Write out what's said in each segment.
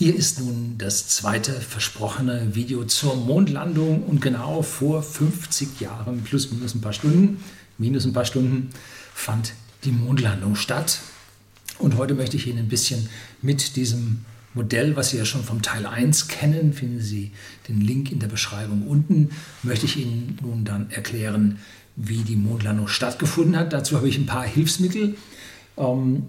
Hier ist nun das zweite versprochene Video zur Mondlandung und genau vor 50 Jahren, plus minus ein paar Stunden, minus ein paar Stunden, fand die Mondlandung statt. Und heute möchte ich Ihnen ein bisschen mit diesem Modell, was Sie ja schon vom Teil 1 kennen, finden Sie den Link in der Beschreibung unten, möchte ich Ihnen nun dann erklären, wie die Mondlandung stattgefunden hat. Dazu habe ich ein paar Hilfsmittel. Ähm,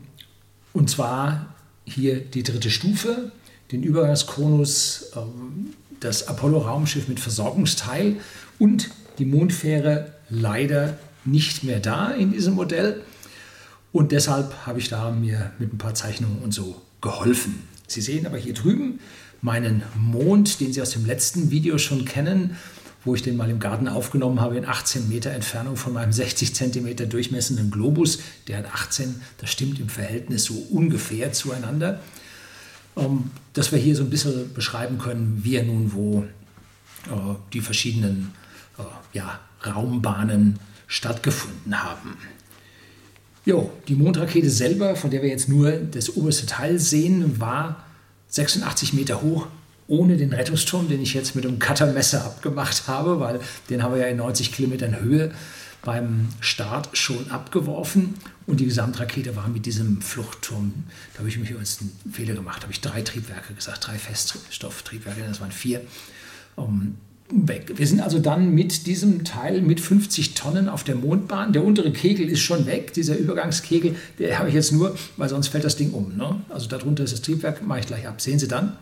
und zwar hier die dritte Stufe, den Übergangskonus, ähm, das Apollo-Raumschiff mit Versorgungsteil und die Mondfähre leider nicht mehr da in diesem Modell. Und deshalb habe ich da mir mit ein paar Zeichnungen und so geholfen. Sie sehen aber hier drüben meinen Mond, den Sie aus dem letzten Video schon kennen, wo ich den mal im Garten aufgenommen habe, in 18 Meter Entfernung von meinem 60 Zentimeter durchmessenden Globus. Der hat 18, das stimmt im Verhältnis so ungefähr zueinander ähm, dass wir hier so ein bisschen beschreiben können, wie er nun wo äh, die verschiedenen äh, ja, Raumbahnen stattgefunden haben. Jo, die Mondrakete selber, von der wir jetzt nur das oberste Teil sehen, war 86 Meter hoch, ohne den Rettungsturm, den ich jetzt mit einem Cuttermesser abgemacht habe, weil den haben wir ja in 90 Kilometern Höhe beim Start schon abgeworfen und die Gesamtrakete war mit diesem Fluchtturm, da habe ich mich übrigens einen Fehler gemacht, habe ich drei Triebwerke gesagt, drei Feststofftriebwerke, das waren vier, um, weg. Wir sind also dann mit diesem Teil mit 50 Tonnen auf der Mondbahn. Der untere Kegel ist schon weg, dieser Übergangskegel, der habe ich jetzt nur, weil sonst fällt das Ding um. Ne? Also darunter ist das Triebwerk, mache ich gleich ab, sehen Sie dann.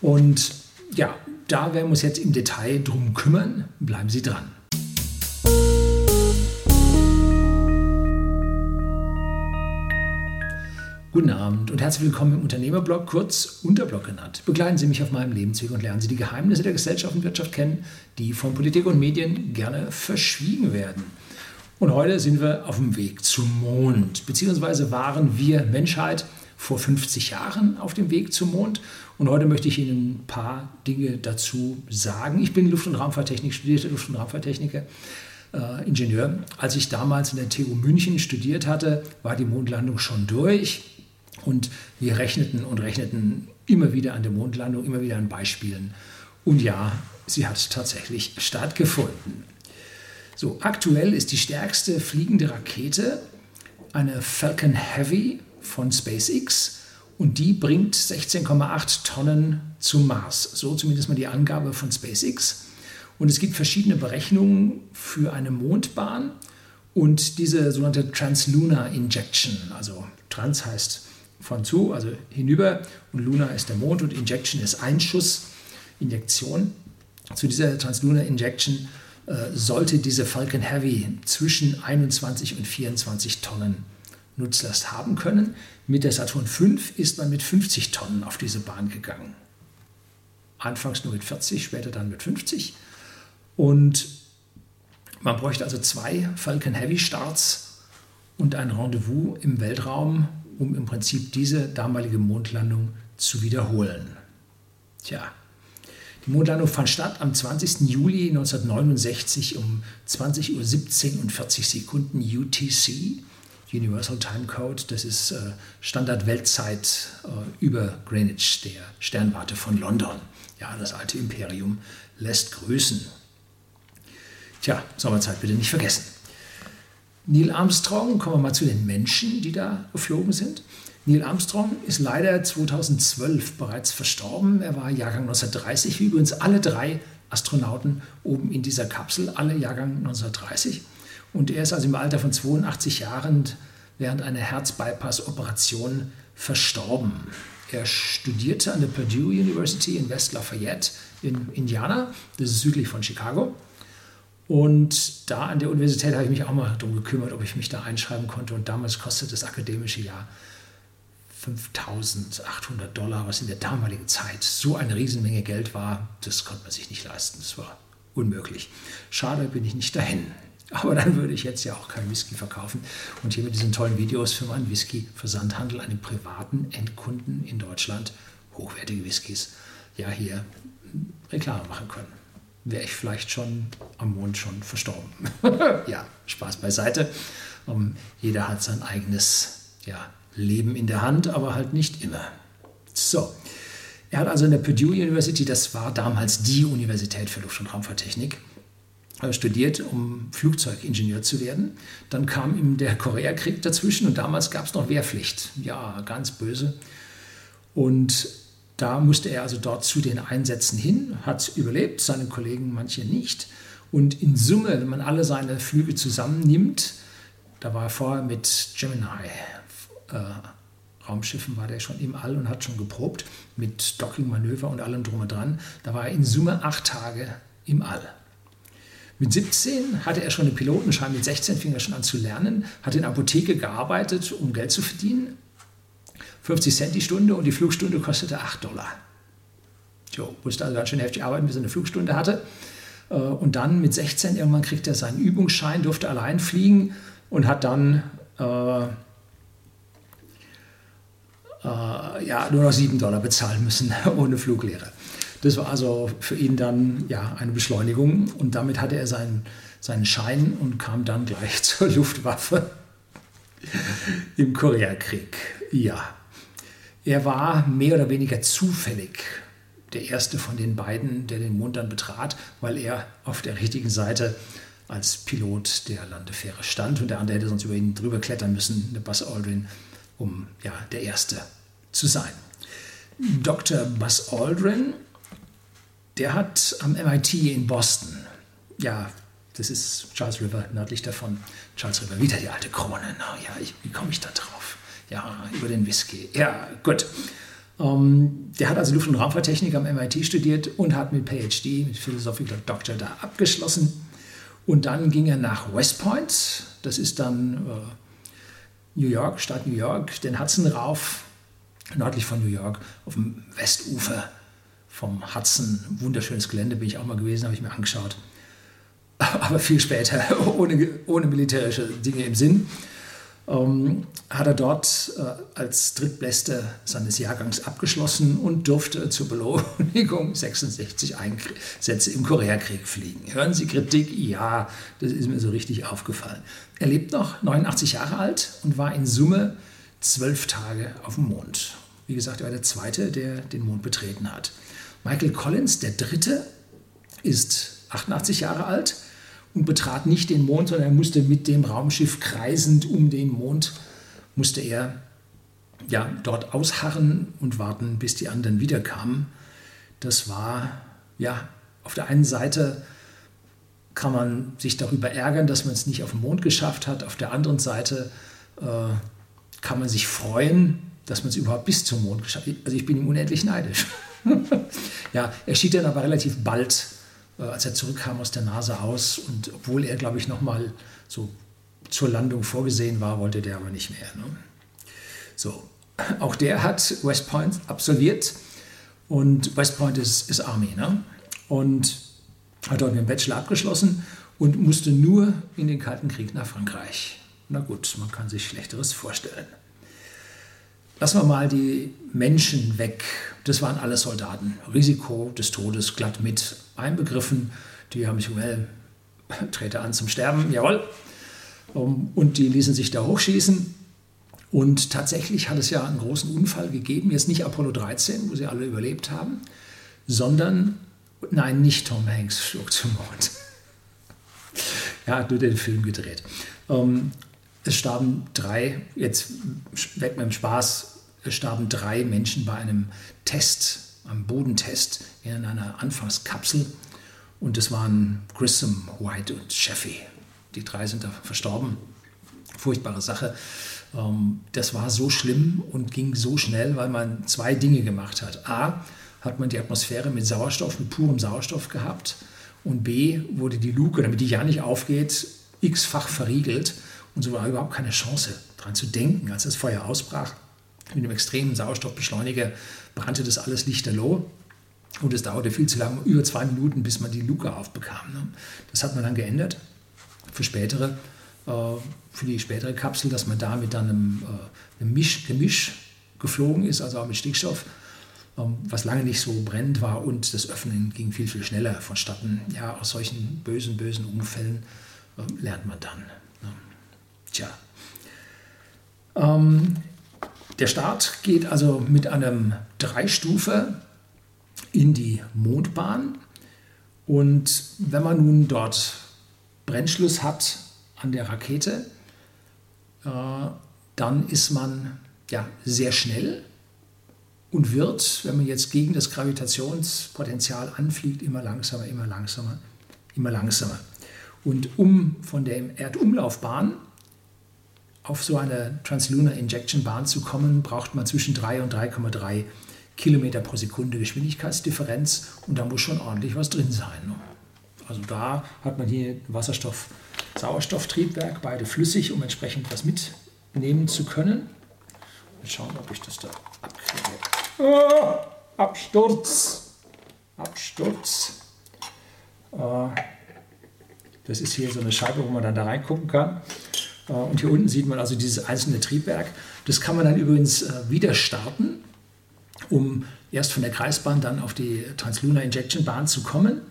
Und ja, da werden wir uns jetzt im Detail drum kümmern. Bleiben Sie dran. Guten Abend und herzlich willkommen im Unternehmerblog, kurz Unterblog genannt. Begleiten Sie mich auf meinem Lebensweg und lernen Sie die Geheimnisse der Gesellschaft und Wirtschaft kennen, die von Politik und Medien gerne verschwiegen werden. Und heute sind wir auf dem Weg zum Mond, beziehungsweise waren wir Menschheit vor 50 Jahren auf dem Weg zum Mond. Und heute möchte ich Ihnen ein paar Dinge dazu sagen. Ich bin Luft- und Raumfahrttechnik, studierter Luft- und Raumfahrttechniker. Äh, Ingenieur. Als ich damals in der TU München studiert hatte, war die Mondlandung schon durch. Und wir rechneten und rechneten immer wieder an der Mondlandung, immer wieder an Beispielen. Und ja, sie hat tatsächlich stattgefunden. So, aktuell ist die stärkste fliegende Rakete eine Falcon Heavy von SpaceX und die bringt 16,8 Tonnen zum Mars. So zumindest mal die Angabe von SpaceX. Und es gibt verschiedene Berechnungen für eine Mondbahn und diese sogenannte Translunar Injection. Also Trans heißt von zu, also hinüber und Luna ist der Mond und Injection ist Einschuss, Injektion. Zu dieser Translunar Injection äh, sollte diese Falcon Heavy zwischen 21 und 24 Tonnen Nutzlast haben können. Mit der Saturn V ist man mit 50 Tonnen auf diese Bahn gegangen. Anfangs nur mit 40, später dann mit 50. Und man bräuchte also zwei Falcon Heavy Starts und ein Rendezvous im Weltraum, um im Prinzip diese damalige Mondlandung zu wiederholen. Tja, die Mondlandung fand statt am 20. Juli 1969 um 20.17 Uhr und 40 Sekunden UTC, Universal Time Code. Das ist äh, Standard-Weltzeit äh, über Greenwich, der Sternwarte von London. Ja, das alte Imperium lässt grüßen. Tja, Sommerzeit bitte nicht vergessen. Neil Armstrong, kommen wir mal zu den Menschen, die da geflogen sind. Neil Armstrong ist leider 2012 bereits verstorben. Er war Jahrgang 1930, wie übrigens alle drei Astronauten oben in dieser Kapsel, alle Jahrgang 1930. Und er ist also im Alter von 82 Jahren während einer Herzbypass-Operation verstorben. Er studierte an der Purdue University in West Lafayette in Indiana, das ist südlich von Chicago. Und da an der Universität habe ich mich auch mal darum gekümmert, ob ich mich da einschreiben konnte. Und damals kostete das akademische Jahr 5800 Dollar, was in der damaligen Zeit so eine Riesenmenge Geld war. Das konnte man sich nicht leisten. Das war unmöglich. Schade bin ich nicht dahin. Aber dann würde ich jetzt ja auch kein Whisky verkaufen und hier mit diesen tollen Videos für meinen Whisky-Versandhandel einem privaten Endkunden in Deutschland hochwertige Whiskys ja hier Reklame machen können wäre ich vielleicht schon am Mond schon verstorben. ja, Spaß beiseite. Um, jeder hat sein eigenes ja, Leben in der Hand, aber halt nicht immer. So, Er hat also in der Purdue University, das war damals die Universität für Luft- und Raumfahrttechnik, äh, studiert, um Flugzeugingenieur zu werden. Dann kam ihm der Koreakrieg dazwischen und damals gab es noch Wehrpflicht. Ja, ganz böse. Und da musste er also dort zu den Einsätzen hin, hat überlebt, seine Kollegen manche nicht. Und in Summe, wenn man alle seine Flüge zusammennimmt, da war er vorher mit Gemini äh, Raumschiffen, war der schon im All und hat schon geprobt mit Docking-Manöver und allem drum und dran. Da war er in Summe acht Tage im All. Mit 17 hatte er schon einen Pilotenschein, mit 16 fing er schon an zu lernen, hat in Apotheke gearbeitet, um Geld zu verdienen. 50 Cent die Stunde und die Flugstunde kostete 8 Dollar. Jo, musste also ganz schön heftig arbeiten, bis er eine Flugstunde hatte. Äh, und dann mit 16 irgendwann kriegt er seinen Übungsschein, durfte allein fliegen und hat dann äh, äh, ja, nur noch 7 Dollar bezahlen müssen ohne Fluglehre. Das war also für ihn dann ja, eine Beschleunigung und damit hatte er seinen, seinen Schein und kam dann gleich zur Luftwaffe im Koreakrieg. Ja, er war mehr oder weniger zufällig der erste von den beiden, der den Mond dann betrat, weil er auf der richtigen Seite als Pilot der Landefähre stand und der andere hätte sonst über ihn drüber klettern müssen, der Buzz Aldrin, um ja, der Erste zu sein. Dr. Buzz Aldrin der hat am MIT in Boston, ja, das ist Charles River, nördlich davon, Charles River, wieder die alte Krone. Na ja, ich, wie komme ich da drauf? Ja, über den Whisky. Ja, gut. Um, ähm, der hat also Luft- und Raumfahrttechnik am MIT studiert und hat mit PhD, mit Philosophical Doctor da abgeschlossen. Und dann ging er nach West Point, das ist dann äh, New York, Stadt New York, den Hudson rauf, nördlich von New York, auf dem Westufer vom Hudson. Wunderschönes Gelände bin ich auch mal gewesen, habe ich mir angeschaut. Aber viel später, ohne, ohne militärische Dinge im Sinn, ähm, hat er dort äh, als Drittbeste seines Jahrgangs abgeschlossen und durfte zur Belohnung 66 Einsätze im Koreakrieg fliegen. Hören Sie Kritik? Ja, das ist mir so richtig aufgefallen. Er lebt noch, 89 Jahre alt und war in Summe zwölf Tage auf dem Mond. Wie gesagt, er war der Zweite, der den Mond betreten hat. Michael Collins, der Dritte, ist 88 Jahre alt und betrat nicht den Mond, sondern er musste mit dem Raumschiff kreisend um den Mond, musste er ja, dort ausharren und warten, bis die anderen wiederkamen. Das war, ja, auf der einen Seite kann man sich darüber ärgern, dass man es nicht auf den Mond geschafft hat. Auf der anderen Seite äh, kann man sich freuen, dass man es überhaupt bis zum Mond geschafft hat. Also ich bin ihm unendlich neidisch. ja, er schied dann aber relativ bald, als er zurückkam aus der Nase aus. Und obwohl er, glaube ich, nochmal so zur Landung vorgesehen war, wollte der aber nicht mehr. Ne? So, auch der hat West Point absolviert. Und West Point ist, ist Army. Ne? Und hat dort dem Bachelor abgeschlossen und musste nur in den Kalten Krieg nach Frankreich. Na gut, man kann sich Schlechteres vorstellen. Lassen wir mal die Menschen weg. Das waren alle Soldaten. Risiko des Todes glatt mit einbegriffen. Die haben sich, well, trete an zum Sterben, jawohl. Und die ließen sich da hochschießen. Und tatsächlich hat es ja einen großen Unfall gegeben. Jetzt nicht Apollo 13, wo sie alle überlebt haben, sondern, nein, nicht Tom Hanks flog zum Mond. ja, hat nur den Film gedreht. Es starben drei, jetzt weg mit dem Spaß, es starben drei Menschen bei einem Test, einem Bodentest in einer Anfangskapsel. Und das waren Grissom, White und Sheffy. Die drei sind da verstorben. Furchtbare Sache. Ähm, das war so schlimm und ging so schnell, weil man zwei Dinge gemacht hat. A, hat man die Atmosphäre mit Sauerstoff, mit purem Sauerstoff gehabt. Und B, wurde die Luke, damit die ja nicht aufgeht, x-fach verriegelt. Und so war überhaupt keine Chance, daran zu denken, als das Feuer ausbrach. Mit einem extremen Sauerstoffbeschleuniger brannte das alles lichterloh. Und es dauerte viel zu lange, über zwei Minuten, bis man die Luke aufbekam. Ne? Das hat man dann geändert für spätere, äh, für die spätere Kapsel, dass man da mit dann einem, äh, einem Misch, Gemisch geflogen ist, also auch mit Stickstoff, ähm, was lange nicht so brennend war und das Öffnen ging viel, viel schneller vonstatten. Ja, aus solchen bösen, bösen Unfällen äh, lernt man dann. Tja. Ähm, der Start geht also mit einem Dreistufe in die Mondbahn. Und wenn man nun dort Brennschluss hat an der Rakete, äh, dann ist man ja, sehr schnell und wird, wenn man jetzt gegen das Gravitationspotenzial anfliegt, immer langsamer, immer langsamer, immer langsamer. Und um von der Erdumlaufbahn auf so eine Translunar Injection Bahn zu kommen, braucht man zwischen 3 und 3,3 Kilometer pro Sekunde Geschwindigkeitsdifferenz und da muss schon ordentlich was drin sein. Ne? Also da hat man hier Wasserstoff-Sauerstofftriebwerk, beide flüssig, um entsprechend was mitnehmen zu können. Mal schauen, ob ich das da abkriege. Oh, Absturz! Absturz! Äh, das ist hier so eine Scheibe, wo man dann da reingucken kann. Äh, und hier unten sieht man also dieses einzelne Triebwerk. Das kann man dann übrigens äh, wieder starten, um erst von der Kreisbahn dann auf die Translunar Injection Bahn zu kommen.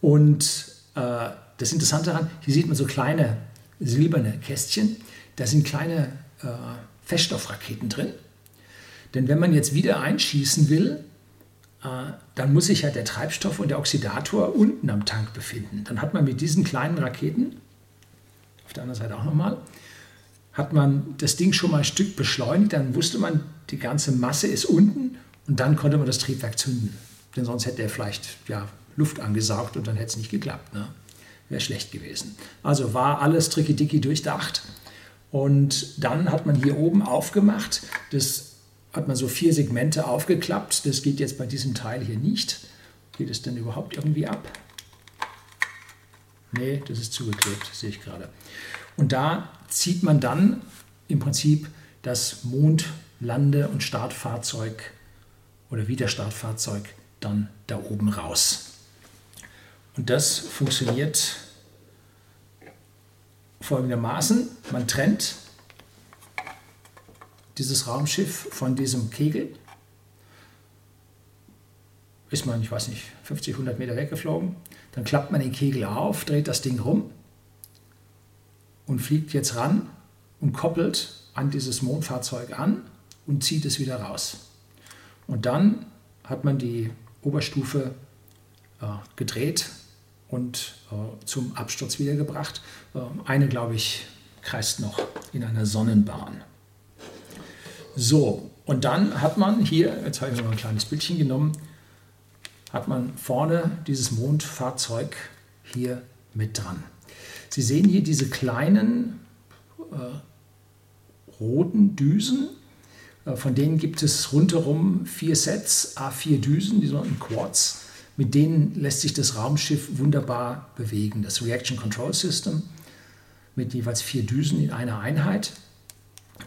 Und das Interessante daran, hier sieht man so kleine silberne Kästchen. Da sind kleine Feststoffraketen drin. Denn wenn man jetzt wieder einschießen will, äh, dann muss sich ja der Treibstoff und der Oxidator unten am Tank befinden. Dann hat man mit diesen kleinen Raketen, auf der anderen Seite auch nochmal, hat man das Ding schon mal ein Stück beschleunigt, dann wusste man, die ganze Masse ist unten und dann konnte man das Triebwerk zünden. Denn sonst hätte er vielleicht ja, Luft angesaugt und dann hätte es nicht geklappt. Ne? Wäre schlecht gewesen. Also war alles tricky-dicky durchdacht. Und dann hat man hier oben aufgemacht, das hat man so vier Segmente aufgeklappt. Das geht jetzt bei diesem Teil hier nicht. Geht es denn überhaupt irgendwie ab? Nee, das ist zugeklebt, sehe ich gerade. Und da zieht man dann im Prinzip das Mondlande- und Startfahrzeug oder Wiederstartfahrzeug dann da oben raus. Und das funktioniert folgendermaßen. Man trennt dieses Raumschiff von diesem Kegel. Ist man, ich weiß nicht, 50, 100 Meter weggeflogen. Dann klappt man den Kegel auf, dreht das Ding rum und fliegt jetzt ran und koppelt an dieses Mondfahrzeug an und zieht es wieder raus. Und dann hat man die Oberstufe äh, gedreht und äh, zum Absturz wiedergebracht. Äh, eine, glaube ich, kreist noch in einer Sonnenbahn. So, und dann hat man hier, jetzt habe ich mal ein kleines Bildchen genommen, hat man vorne dieses Mondfahrzeug hier mit dran. Sie sehen hier diese kleinen äh, roten Düsen. Äh, von denen gibt es rundherum vier Sets, A4 Düsen, die sogenannten Quads mit denen lässt sich das Raumschiff wunderbar bewegen. Das Reaction Control System mit jeweils vier Düsen in einer Einheit.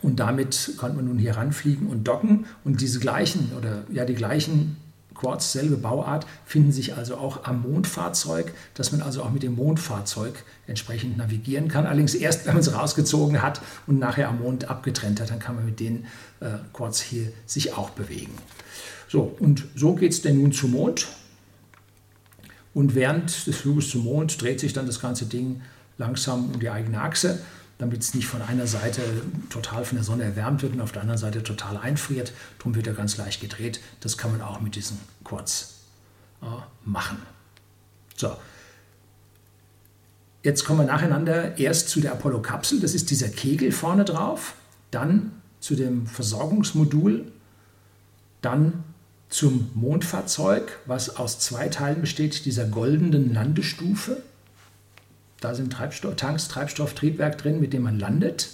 Und damit konnte man nun hier ranfliegen und docken. Und diese gleichen oder ja die gleichen Quads, selbe Bauart, finden sich also auch am Mondfahrzeug, dass man also auch mit dem Mondfahrzeug entsprechend navigieren kann. Allerdings erst, wenn man es rausgezogen hat und nachher am Mond abgetrennt hat, dann kann man mit den äh, Quads hier sich auch bewegen. So, und so geht es denn nun zum Mond. Und während des Fluges zum Mond dreht sich dann das ganze Ding langsam um die eigene Achse, damit es nicht von einer Seite total von der Sonne erwärmt wird und auf der anderen Seite total einfriert. Darum wird er ganz leicht gedreht. Das kann man auch mit diesen Quads äh, machen. So. Jetzt kommen wir nacheinander erst zu der Apollo-Kapsel, das ist dieser Kegel vorne drauf, dann zu dem Versorgungsmodul, dann zum Mondfahrzeug, was aus zwei Teilen besteht, dieser goldenen Landestufe. Da sind Treibstoff, Tanks, Treibstoff, Triebwerk drin, mit dem man landet.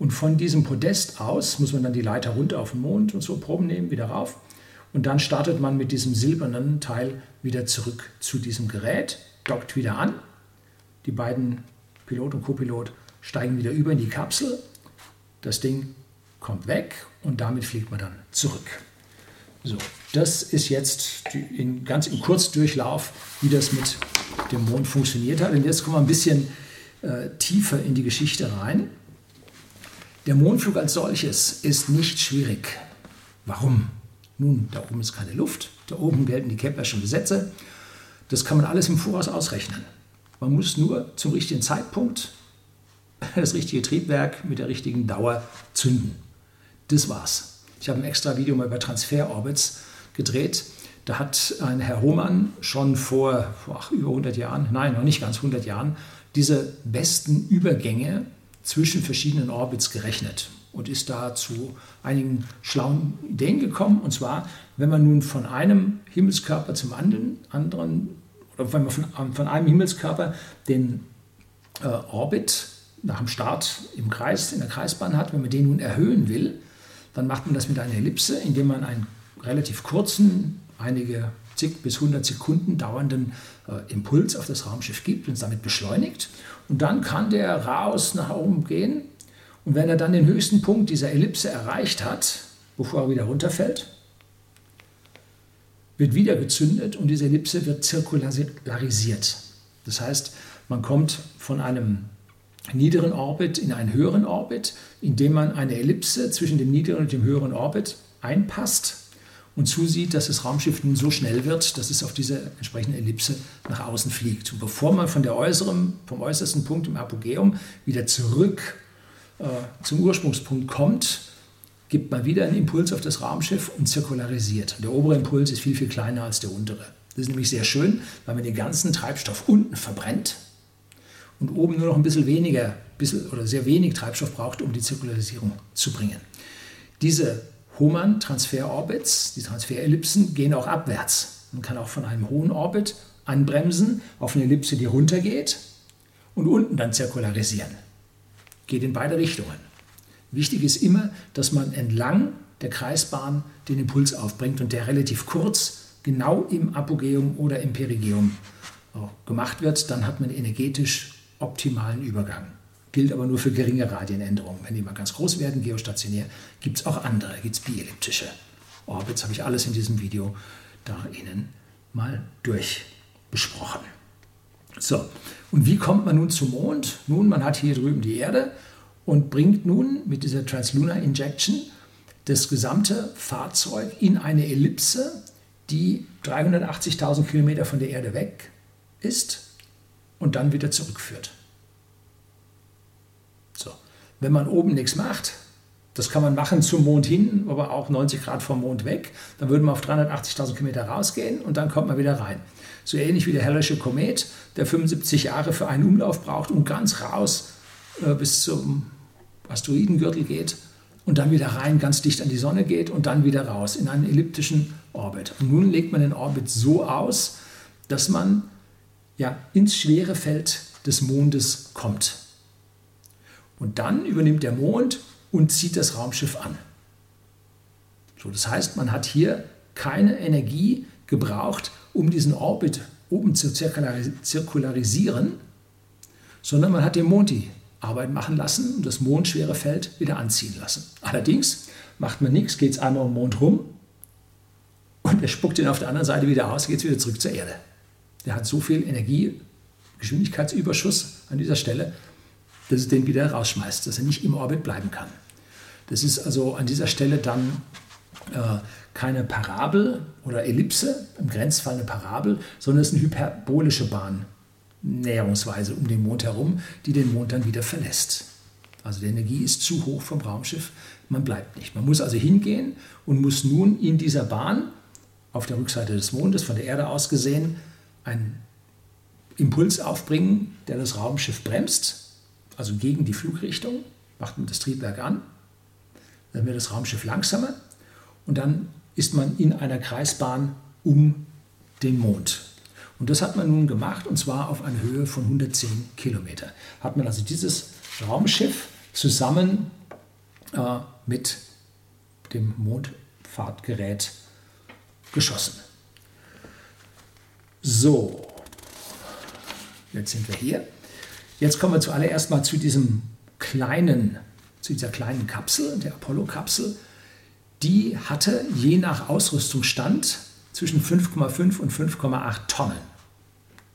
Und von diesem Podest aus muss man dann die Leiter runter auf den Mond und so Proben nehmen, wieder rauf. Und dann startet man mit diesem silbernen Teil wieder zurück zu diesem Gerät, dockt wieder an. Die beiden Pilot und Copilot steigen wieder über in die Kapsel. Das Ding kommt weg und damit fliegt man dann zurück. So, das ist jetzt in, ganz im Kurzdurchlauf, wie das mit dem Mond funktioniert hat. Und jetzt kommen wir ein bisschen äh, tiefer in die Geschichte rein. Der Mondflug als solches ist nicht schwierig. Warum? Nun, da oben ist keine Luft, da oben gelten die Keplerschen Gesetze. Das kann man alles im Voraus ausrechnen. Man muss nur zum richtigen Zeitpunkt das richtige Triebwerk mit der richtigen Dauer zünden. Das war's. Ich habe ein extra Video mal über Transferorbits gedreht. Da hat ein Herr Hohmann schon vor ach, über 100 Jahren, nein, noch nicht ganz 100 Jahren, diese besten Übergänge zwischen verschiedenen Orbits gerechnet und ist da zu einigen schlauen Ideen gekommen. Und zwar, wenn man nun von einem Himmelskörper zum anderen, anderen oder wenn man von, von einem Himmelskörper den äh, Orbit nach dem Start im Kreis, in der Kreisbahn hat, wenn man den nun erhöhen will, dann macht man das mit einer Ellipse, indem man einen relativ kurzen, einige zig bis 100 Sekunden dauernden äh, Impuls auf das Raumschiff gibt und es damit beschleunigt. Und dann kann der raus nach oben gehen. Und wenn er dann den höchsten Punkt dieser Ellipse erreicht hat, bevor er wieder runterfällt, wird wieder gezündet und diese Ellipse wird zirkularisiert. Das heißt, man kommt von einem niederen Orbit in einen höheren Orbit, indem man eine Ellipse zwischen dem niederen und dem höheren Orbit einpasst und zusieht, dass das Raumschiff nun so schnell wird, dass es auf diese entsprechende Ellipse nach außen fliegt. Und bevor man von der äußeren, vom äußersten Punkt im Apogeum wieder zurück äh, zum Ursprungspunkt kommt, gibt man wieder einen Impuls auf das Raumschiff und zirkularisiert. Der obere Impuls ist viel, viel kleiner als der untere. Das ist nämlich sehr schön, weil man den ganzen Treibstoff unten verbrennt und oben nur noch ein bisschen weniger bisschen, oder sehr wenig Treibstoff braucht, um die Zirkularisierung zu bringen. Diese Hohmann-Transferorbits, die Transferellipsen, gehen auch abwärts. Man kann auch von einem hohen Orbit anbremsen auf eine Ellipse, die runtergeht und unten dann zirkularisieren. Geht in beide Richtungen. Wichtig ist immer, dass man entlang der Kreisbahn den Impuls aufbringt und der relativ kurz genau im Apogeum oder im Perigeum äh, gemacht wird. Dann hat man energetisch optimalen Übergang. Gilt aber nur für geringe Radienänderungen. Wenn die mal ganz groß werden, geostationär, gibt es auch andere, gibt es bielliptische Orbits, habe ich alles in diesem Video da Ihnen mal durchbesprochen. So, und wie kommt man nun zum Mond? Nun, man hat hier drüben die Erde und bringt nun mit dieser Translunar Injection das gesamte Fahrzeug in eine Ellipse, die 380.000 Kilometer von der Erde weg ist und dann wieder zurückführt. So. Wenn man oben nichts macht, das kann man machen zum Mond hin, aber auch 90 Grad vom Mond weg, dann würde man auf 380.000 Kilometer rausgehen und dann kommt man wieder rein. So ähnlich wie der Hellersche Komet, der 75 Jahre für einen Umlauf braucht und ganz raus äh, bis zum Asteroidengürtel geht und dann wieder rein, ganz dicht an die Sonne geht und dann wieder raus in einen elliptischen Orbit. Und nun legt man den Orbit so aus, dass man ja, ins schwere Feld des Mondes kommt. Und dann übernimmt der Mond und zieht das Raumschiff an. So, das heißt, man hat hier keine Energie gebraucht, um diesen Orbit oben zu zirkularisieren, sondern man hat den Mond die Arbeit machen lassen und das mondschwere Feld wieder anziehen lassen. Allerdings macht man nichts, geht es einmal um den Mond rum und er spuckt ihn auf der anderen Seite wieder aus, geht es wieder zurück zur Erde der hat so viel Energie, Geschwindigkeitsüberschuss an dieser Stelle, dass es den wieder rausschmeißt, dass er nicht im Orbit bleiben kann. Das ist also an dieser Stelle dann äh, keine Parabel oder Ellipse, im Grenzfall eine Parabel, sondern es ist eine hyperbolische Bahn, näherungsweise um den Mond herum, die den Mond dann wieder verlässt. Also die Energie ist zu hoch vom Raumschiff, man bleibt nicht. Man muss also hingehen und muss nun in dieser Bahn auf der Rückseite des Mondes, von der Erde aus gesehen, einen Impuls aufbringen, der das Raumschiff bremst, also gegen die Flugrichtung, macht man das Triebwerk an, dann wird das Raumschiff langsamer und dann ist man in einer Kreisbahn um den Mond. Und das hat man nun gemacht und zwar auf einer Höhe von 110 Kilometer. Hat man also dieses Raumschiff zusammen äh, mit dem Mondfahrtgerät geschossen. So, jetzt sind wir hier. Jetzt kommen wir zuallererst mal zu diesem kleinen, zu dieser kleinen Kapsel, der Apollo-Kapsel. Die hatte je nach Ausrüstungsstand zwischen 5,5 und 5,8 Tonnen.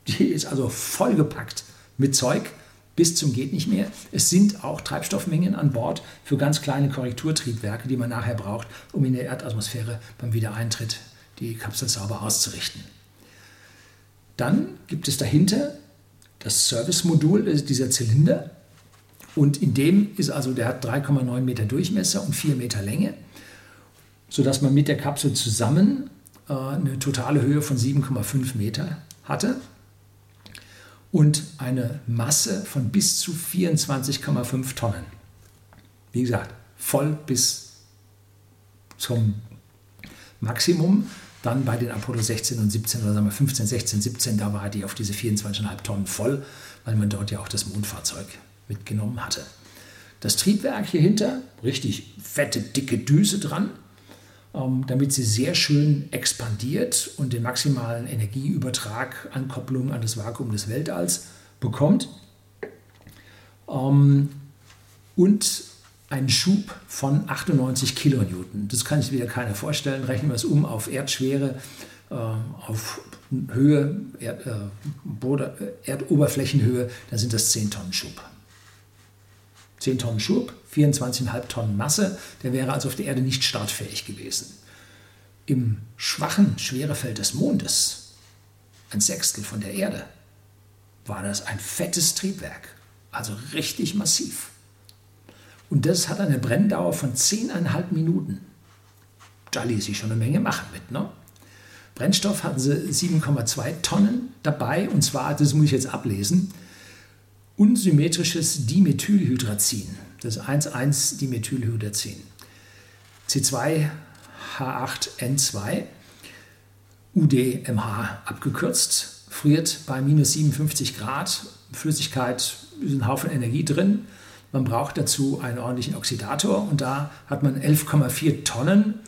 Die ist also vollgepackt mit Zeug bis zum geht nicht mehr. Es sind auch Treibstoffmengen an Bord für ganz kleine Korrekturtriebwerke, die man nachher braucht, um in der Erdatmosphäre beim Wiedereintritt die Kapsel sauber auszurichten. Dann gibt es dahinter das Service-Modul, dieser Zylinder. Und in dem ist also, der hat 3,9 Meter Durchmesser und 4 Meter Länge, sodass man mit der Kapsel zusammen äh, eine totale Höhe von 7,5 Meter hatte und eine Masse von bis zu 24,5 Tonnen. Wie gesagt, voll bis zum Maximum. Dann bei den Apollo 16 und 17 oder sagen wir 15, 16, 17, da war die auf diese 24,5 Tonnen voll, weil man dort ja auch das Mondfahrzeug mitgenommen hatte. Das Triebwerk hier hinter, richtig fette, dicke Düse dran, ähm, damit sie sehr schön expandiert und den maximalen Energieübertrag, Ankopplung an das Vakuum des Weltalls bekommt. Ähm, und einen Schub von 98 Kilonewton. Das kann sich wieder keiner vorstellen. Rechnen wir es um auf Erdschwere, äh, auf Höhe, Erd, äh, Erdoberflächenhöhe, dann sind das 10 Tonnen Schub. 10 Tonnen Schub, 24,5 Tonnen Masse, der wäre also auf der Erde nicht startfähig gewesen. Im schwachen Schwerefeld des Mondes, ein Sechstel von der Erde, war das ein fettes Triebwerk, also richtig massiv. Und das hat eine Brenndauer von 10,5 Minuten. Da ließ sich schon eine Menge machen mit. Ne? Brennstoff hatten sie 7,2 Tonnen dabei, und zwar, das muss ich jetzt ablesen, unsymmetrisches Dimethylhydrazin, das 1,1-Dimethylhydrazin. C2H8N2, UDMH abgekürzt, friert bei minus 57 Grad. Flüssigkeit ist ein Haufen Energie drin. Man braucht dazu einen ordentlichen Oxidator und da hat man 11,4 Tonnen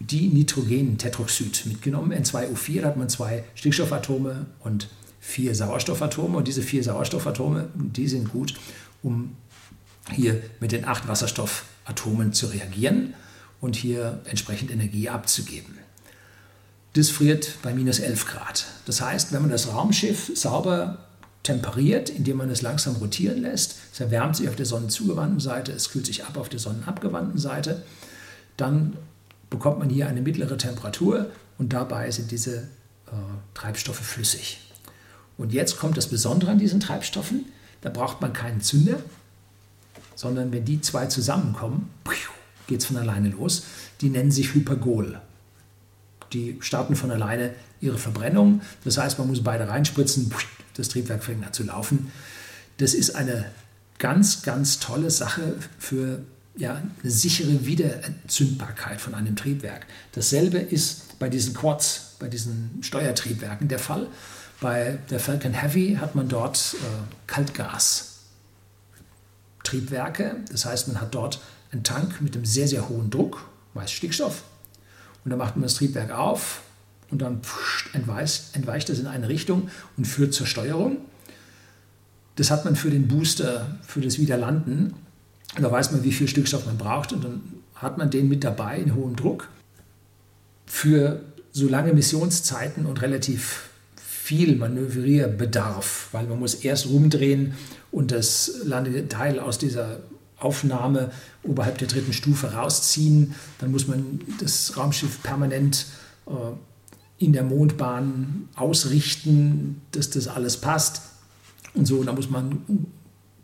Dinitrogen-Tetroxid mitgenommen. N2O4, da hat man zwei Stickstoffatome und vier Sauerstoffatome und diese vier Sauerstoffatome, die sind gut, um hier mit den acht Wasserstoffatomen zu reagieren und hier entsprechend Energie abzugeben. Das friert bei minus 11 Grad. Das heißt, wenn man das Raumschiff sauber temperiert, indem man es langsam rotieren lässt, es erwärmt sich auf der sonnenzugewandten Seite, es kühlt sich ab auf der sonnenabgewandten Seite, dann bekommt man hier eine mittlere Temperatur und dabei sind diese äh, Treibstoffe flüssig. Und jetzt kommt das Besondere an diesen Treibstoffen. Da braucht man keinen Zünder, sondern wenn die zwei zusammenkommen, geht es von alleine los. Die nennen sich Hypergol. Die starten von alleine ihre Verbrennung. Das heißt, man muss beide reinspritzen, das Triebwerk fängt an zu laufen. Das ist eine ganz, ganz tolle Sache für ja, eine sichere Wiederentzündbarkeit von einem Triebwerk. Dasselbe ist bei diesen Quads, bei diesen Steuertriebwerken der Fall. Bei der Falcon Heavy hat man dort äh, Kaltgas-Triebwerke. Das heißt, man hat dort einen Tank mit einem sehr, sehr hohen Druck, meist Stickstoff. Und dann macht man das Triebwerk auf und dann entweicht, entweicht es in eine Richtung und führt zur Steuerung. Das hat man für den Booster, für das Wiederlanden. Da weiß man, wie viel Stickstoff man braucht und dann hat man den mit dabei in hohem Druck. Für so lange Missionszeiten und relativ viel Manövrierbedarf, weil man muss erst rumdrehen und das Landeteil aus dieser Aufnahme oberhalb der dritten Stufe rausziehen. Dann muss man das Raumschiff permanent äh, in der Mondbahn ausrichten, dass das alles passt. Und so, da muss man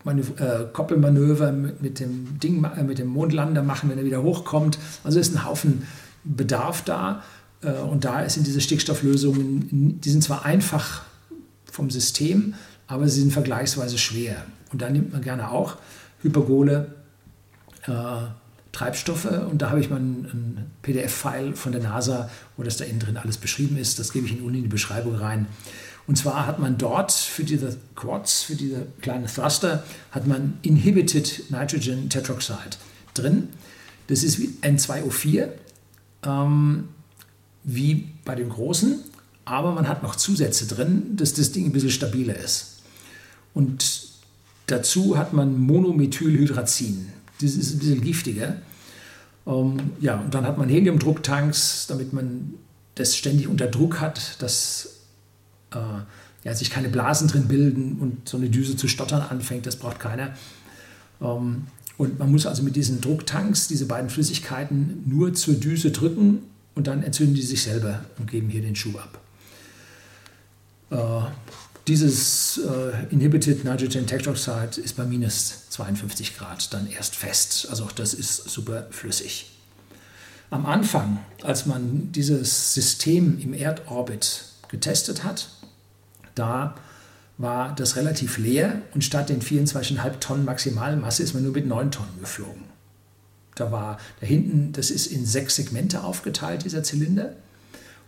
Manöver, äh, Koppelmanöver mit, mit, dem Ding, äh, mit dem Mondlander machen, wenn er wieder hochkommt. Also ist ein Haufen Bedarf da. Äh, und da sind diese Stickstofflösungen, die sind zwar einfach vom System, aber sie sind vergleichsweise schwer. Und da nimmt man gerne auch hypergole äh, Treibstoffe. Und da habe ich mal ein, PDF-File von der NASA, wo das da innen drin alles beschrieben ist. Das gebe ich Ihnen unten in die Beschreibung rein. Und zwar hat man dort für diese Quads, für diese kleinen Thruster, hat man Inhibited Nitrogen Tetroxide drin. Das ist wie N2O4. Ähm, wie bei den großen, aber man hat noch Zusätze drin, dass das Ding ein bisschen stabiler ist. Und dazu hat man Monomethylhydrazin. Das ist ein bisschen giftiger. Ähm, ja, und dann hat man Heliumdrucktanks, damit man das ständig unter Druck hat, dass äh, ja, sich keine Blasen drin bilden und so eine Düse zu stottern anfängt. Das braucht keiner. Ähm, und man muss also mit diesen Drucktanks diese beiden Flüssigkeiten nur zur Düse drücken und dann entzünden die sich selber und geben hier den Schub ab. Äh, dieses äh, Inhibited Nitrogen Tetroxide ist bei minus 52 Grad dann erst fest. Also auch das ist super flüssig. Am Anfang, als man dieses System im Erdorbit getestet hat, da war das relativ leer und statt den 24,5 Tonnen Maximalmasse ist man nur mit 9 Tonnen geflogen. Da war da hinten, das ist in sechs Segmente aufgeteilt, dieser Zylinder.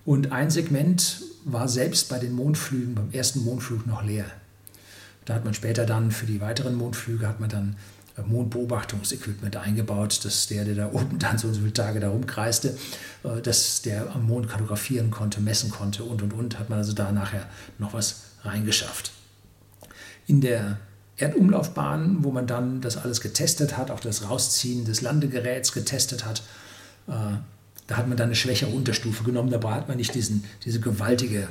Und ein Segment war selbst bei den Mondflügen, beim ersten Mondflug noch leer. Da hat man später dann für die weiteren Mondflüge hat man dann äh, Mondbeobachtungsequipment eingebaut, dass der, der da oben dann so viele Tage da rumkreiste, äh, dass der am Mond kartografieren konnte, messen konnte und und und, hat man also da nachher noch was reingeschafft. In der Erdumlaufbahn, wo man dann das alles getestet hat, auch das Rausziehen des Landegeräts getestet hat, äh, da hat man dann eine schwächere Unterstufe genommen. Dabei hat man nicht diesen, diese gewaltige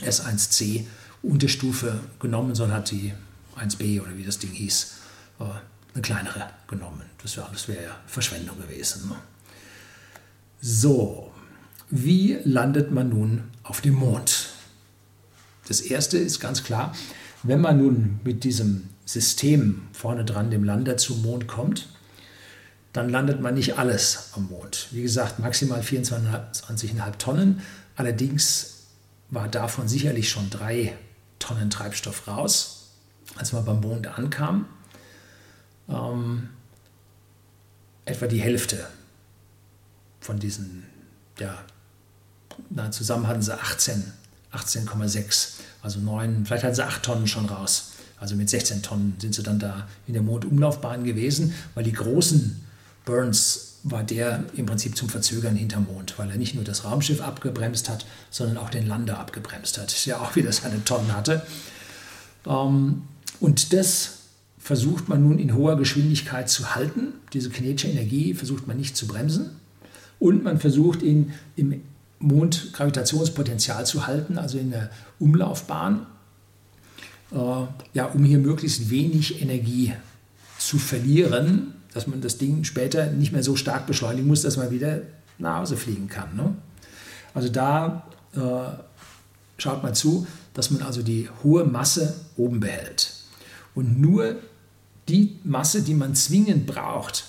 S1C Unterstufe genommen, sondern hat die 1B oder wie das Ding hieß, äh, eine kleinere genommen. Das wäre das wär ja Verschwendung gewesen. Ne? So, wie landet man nun auf dem Mond? Das erste ist ganz klar, wenn man nun mit diesem System vorne dran, dem Lander zum Mond kommt, dann landet man nicht alles am Mond. Wie gesagt, maximal 24,5 Tonnen. Allerdings war davon sicherlich schon drei Tonnen Treibstoff raus, als man beim Mond ankam. Ähm, etwa die Hälfte von diesen, ja, na, zusammen hatten sie 18, 18,6, also 9, vielleicht hatten sie 8 Tonnen schon raus. Also mit 16 Tonnen sind sie dann da in der Mondumlaufbahn gewesen, weil die großen Burns war der im Prinzip zum Verzögern hinterm Mond, weil er nicht nur das Raumschiff abgebremst hat, sondern auch den Lander abgebremst hat, der auch wieder seine Tonnen hatte. Ähm, und das versucht man nun in hoher Geschwindigkeit zu halten. Diese kinetische Energie versucht man nicht zu bremsen. Und man versucht ihn im Mondgravitationspotenzial zu halten, also in der Umlaufbahn, äh, ja, um hier möglichst wenig Energie zu verlieren, dass man das Ding später nicht mehr so stark beschleunigen muss, dass man wieder nach Hause fliegen kann. Ne? Also da äh, schaut man zu, dass man also die hohe Masse oben behält. Und nur die Masse, die man zwingend braucht,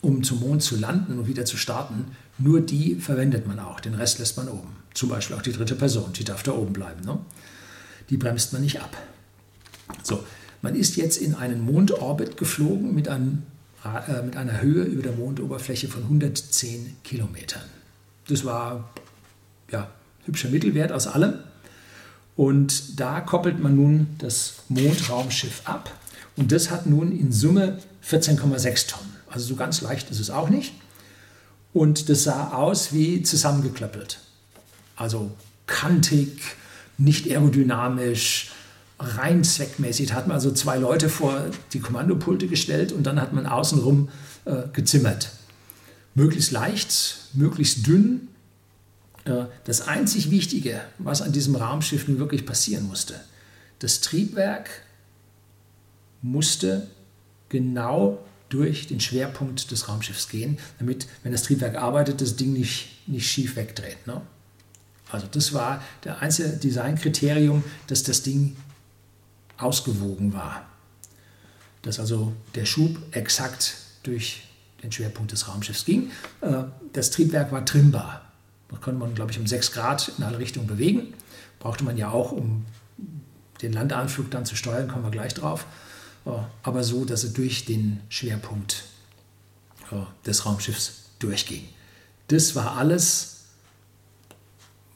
um zum Mond zu landen und wieder zu starten, nur die verwendet man auch. Den Rest lässt man oben. Zum Beispiel auch die dritte Person, die darf da oben bleiben. Ne? Die bremst man nicht ab. So, man ist jetzt in einen Mondorbit geflogen mit einem mit einer Höhe über der Mondoberfläche von 110 Kilometern. Das war ja hübscher Mittelwert aus allem. Und da koppelt man nun das Mondraumschiff ab. Und das hat nun in Summe 14,6 Tonnen. Also so ganz leicht ist es auch nicht. Und das sah aus wie zusammengeklöppelt. Also kantig, nicht aerodynamisch, rein zweckmäßig. Da hat man also zwei Leute vor die Kommandopulte gestellt und dann hat man außenrum äh, gezimmert. Möglichst leicht, möglichst dünn. Äh, das einzig Wichtige, was an diesem Raumschiff nun wirklich passieren musste, das Triebwerk musste genau durch den Schwerpunkt des Raumschiffs gehen, damit, wenn das Triebwerk arbeitet, das Ding nicht, nicht schief wegdreht. Ne? Also das war der einzige Designkriterium, dass das Ding ausgewogen war. Dass also der Schub exakt durch den Schwerpunkt des Raumschiffs ging. Äh, das Triebwerk war trimmbar. Das konnte man, glaube ich, um 6 Grad in alle Richtungen bewegen. Brauchte man ja auch, um den Landeanflug dann zu steuern, kommen wir gleich drauf. Äh, aber so, dass er durch den Schwerpunkt äh, des Raumschiffs durchging. Das war alles,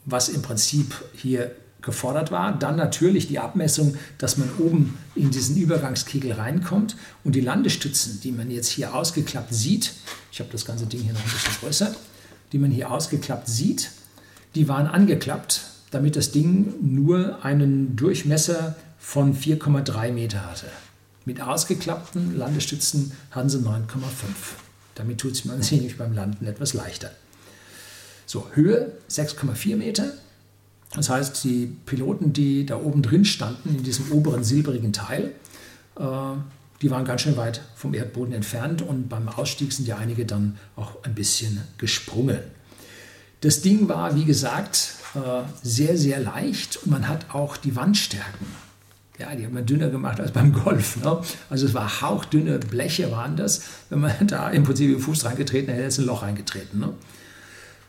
was im Prinzip hier gefordert war. Dann natürlich die Abmessung, dass man oben in diesen Übergangskegel reinkommt und die Landestützen, die man jetzt hier ausgeklappt sieht, ich habe das ganze Ding hier noch ein bisschen größer, die man hier ausgeklappt sieht, die waren angeklappt, damit das Ding nur einen Durchmesser von 4,3 Meter hatte. Mit ausgeklappten Landestützen hatten sie 9,5. Damit tut man sich nämlich beim Landen etwas leichter. So, Höhe 6,4 Meter, das heißt, die Piloten, die da oben drin standen, in diesem oberen silberigen Teil, äh, die waren ganz schön weit vom Erdboden entfernt und beim Ausstieg sind ja einige dann auch ein bisschen gesprungen. Das Ding war, wie gesagt, äh, sehr, sehr leicht und man hat auch die Wandstärken Ja, die hat man dünner gemacht als beim Golf. Ne? Also es war hauchdünne Bleche waren das. Wenn man da im Prinzip den Fuß reingetreten hätte, es ein Loch reingetreten. Ne?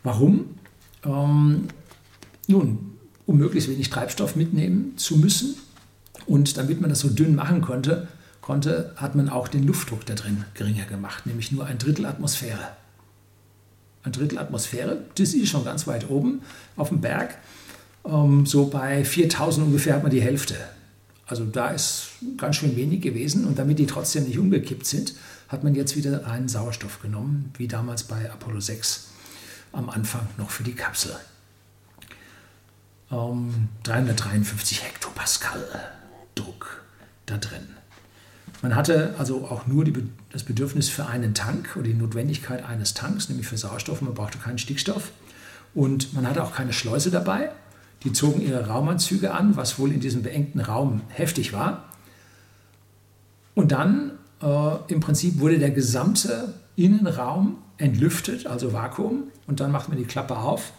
Warum? Ähm, nun, um möglichst wenig Treibstoff mitnehmen zu müssen. Und damit man das so dünn machen konnte, konnte, hat man auch den Luftdruck da drin geringer gemacht, nämlich nur ein Drittel Atmosphäre. Ein Drittel Atmosphäre, das ist schon ganz weit oben auf dem Berg. Ähm, so bei 4000 ungefähr hat man die Hälfte. Also da ist ganz schön wenig gewesen und damit die trotzdem nicht umgekippt sind, hat man jetzt wieder einen Sauerstoff genommen, wie damals bei Apollo 6 am Anfang noch für die Kapsel. Ähm, 353 Hektopascal Druck da drin. Man hatte also auch nur die, das Bedürfnis für einen Tank oder die Notwendigkeit eines Tanks, nämlich für Sauerstoff. Man brauchte keinen Stickstoff. Und man hatte auch keine Schleuse dabei. Die zogen ihre Raumanzüge an, was wohl in diesem beengten Raum heftig war. Und dann äh, im Prinzip wurde der gesamte Innenraum entlüftet, also Vakuum. Und dann macht man die Klappe auf,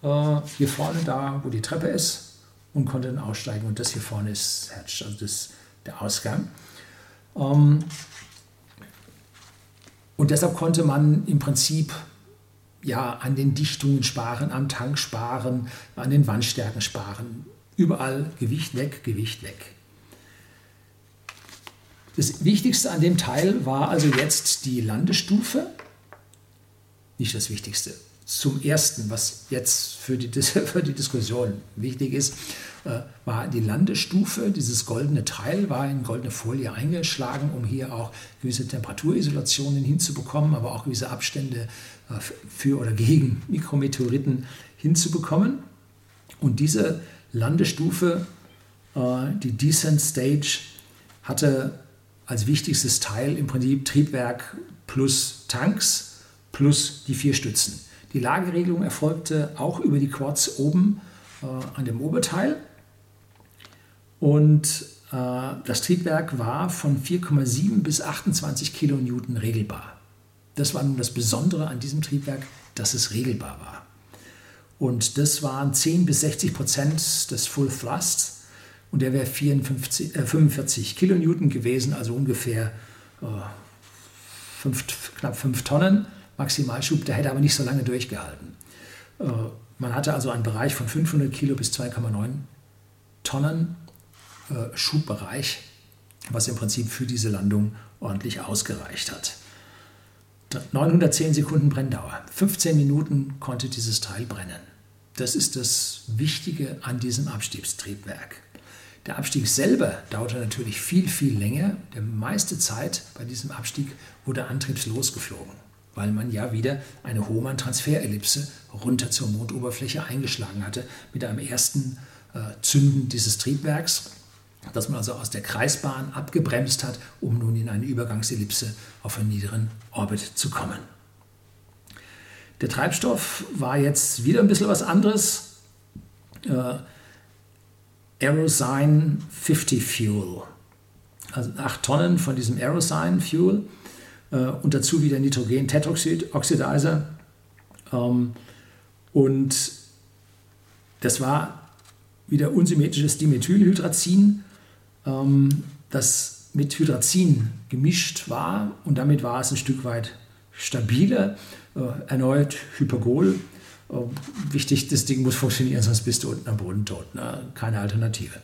hier vorne, da wo die Treppe ist, und konnte dann aussteigen. Und das hier vorne ist Hatch, also das, der Ausgang. Ähm, und deshalb konnte man im Prinzip ja, an den Dichtungen sparen, am Tank sparen, an den Wandstärken sparen. Überall Gewicht weg, Gewicht weg. Das Wichtigste an dem Teil war also jetzt die Landestufe. Nicht das Wichtigste. Zum Ersten, was jetzt für die, für die Diskussion wichtig ist, äh, war die Landestufe, dieses goldene Teil war in goldene Folie eingeschlagen, um hier auch gewisse Temperaturisolationen hinzubekommen, aber auch gewisse Abstände äh, für oder gegen Mikrometeoriten hinzubekommen. Und diese Landestufe, äh, die Descent Stage, hatte als wichtigstes Teil im Prinzip Triebwerk plus Tanks plus die vier Stützen. Die Lageregelung erfolgte auch über die Quads oben äh, an dem Oberteil. Und äh, das Triebwerk war von 4,7 bis 28 Kilonewton regelbar. Das war nun das Besondere an diesem Triebwerk, dass es regelbar war. Und das waren 10 bis 60 Prozent des Full Thrusts und der wäre äh, 45 Kilonewton gewesen, also ungefähr äh, fünf, knapp 5 Tonnen Maximalschub. Der hätte aber nicht so lange durchgehalten. Äh, man hatte also einen Bereich von 500 Kilo bis 2,9 Tonnen äh, Schubbereich, was im Prinzip für diese Landung ordentlich ausgereicht hat. 910 Sekunden Brenndauer. 15 Minuten konnte dieses Teil brennen. Das ist das Wichtige an diesem Abstiegstriebwerk. Der Abstieg selber dauerte natürlich viel, viel länger. Die meiste Zeit bei diesem Abstieg wurde antriebslos geflogen, weil man ja wieder eine Hohmann-Transferellipse runter zur Mondoberfläche eingeschlagen hatte mit einem ersten äh, Zünden dieses Triebwerks dass man also aus der Kreisbahn abgebremst hat, um nun in eine Übergangsellipse auf einen niederen Orbit zu kommen. Der Treibstoff war jetzt wieder ein bisschen was anderes. Äh, Aerosign 50 Fuel. Also 8 Tonnen von diesem Aerosign Fuel und dazu wieder Nitrogen Tetroxid Oxidizer. Ähm, und das war wieder unsymmetrisches Dimethylhydrazin ähm, das mit Hydrazin gemischt war und damit war es ein Stück weit stabiler. Äh, erneut Hypergol. Äh, wichtig, das Ding muss funktionieren, sonst bist du unten am Boden tot. Ne? Keine Alternative.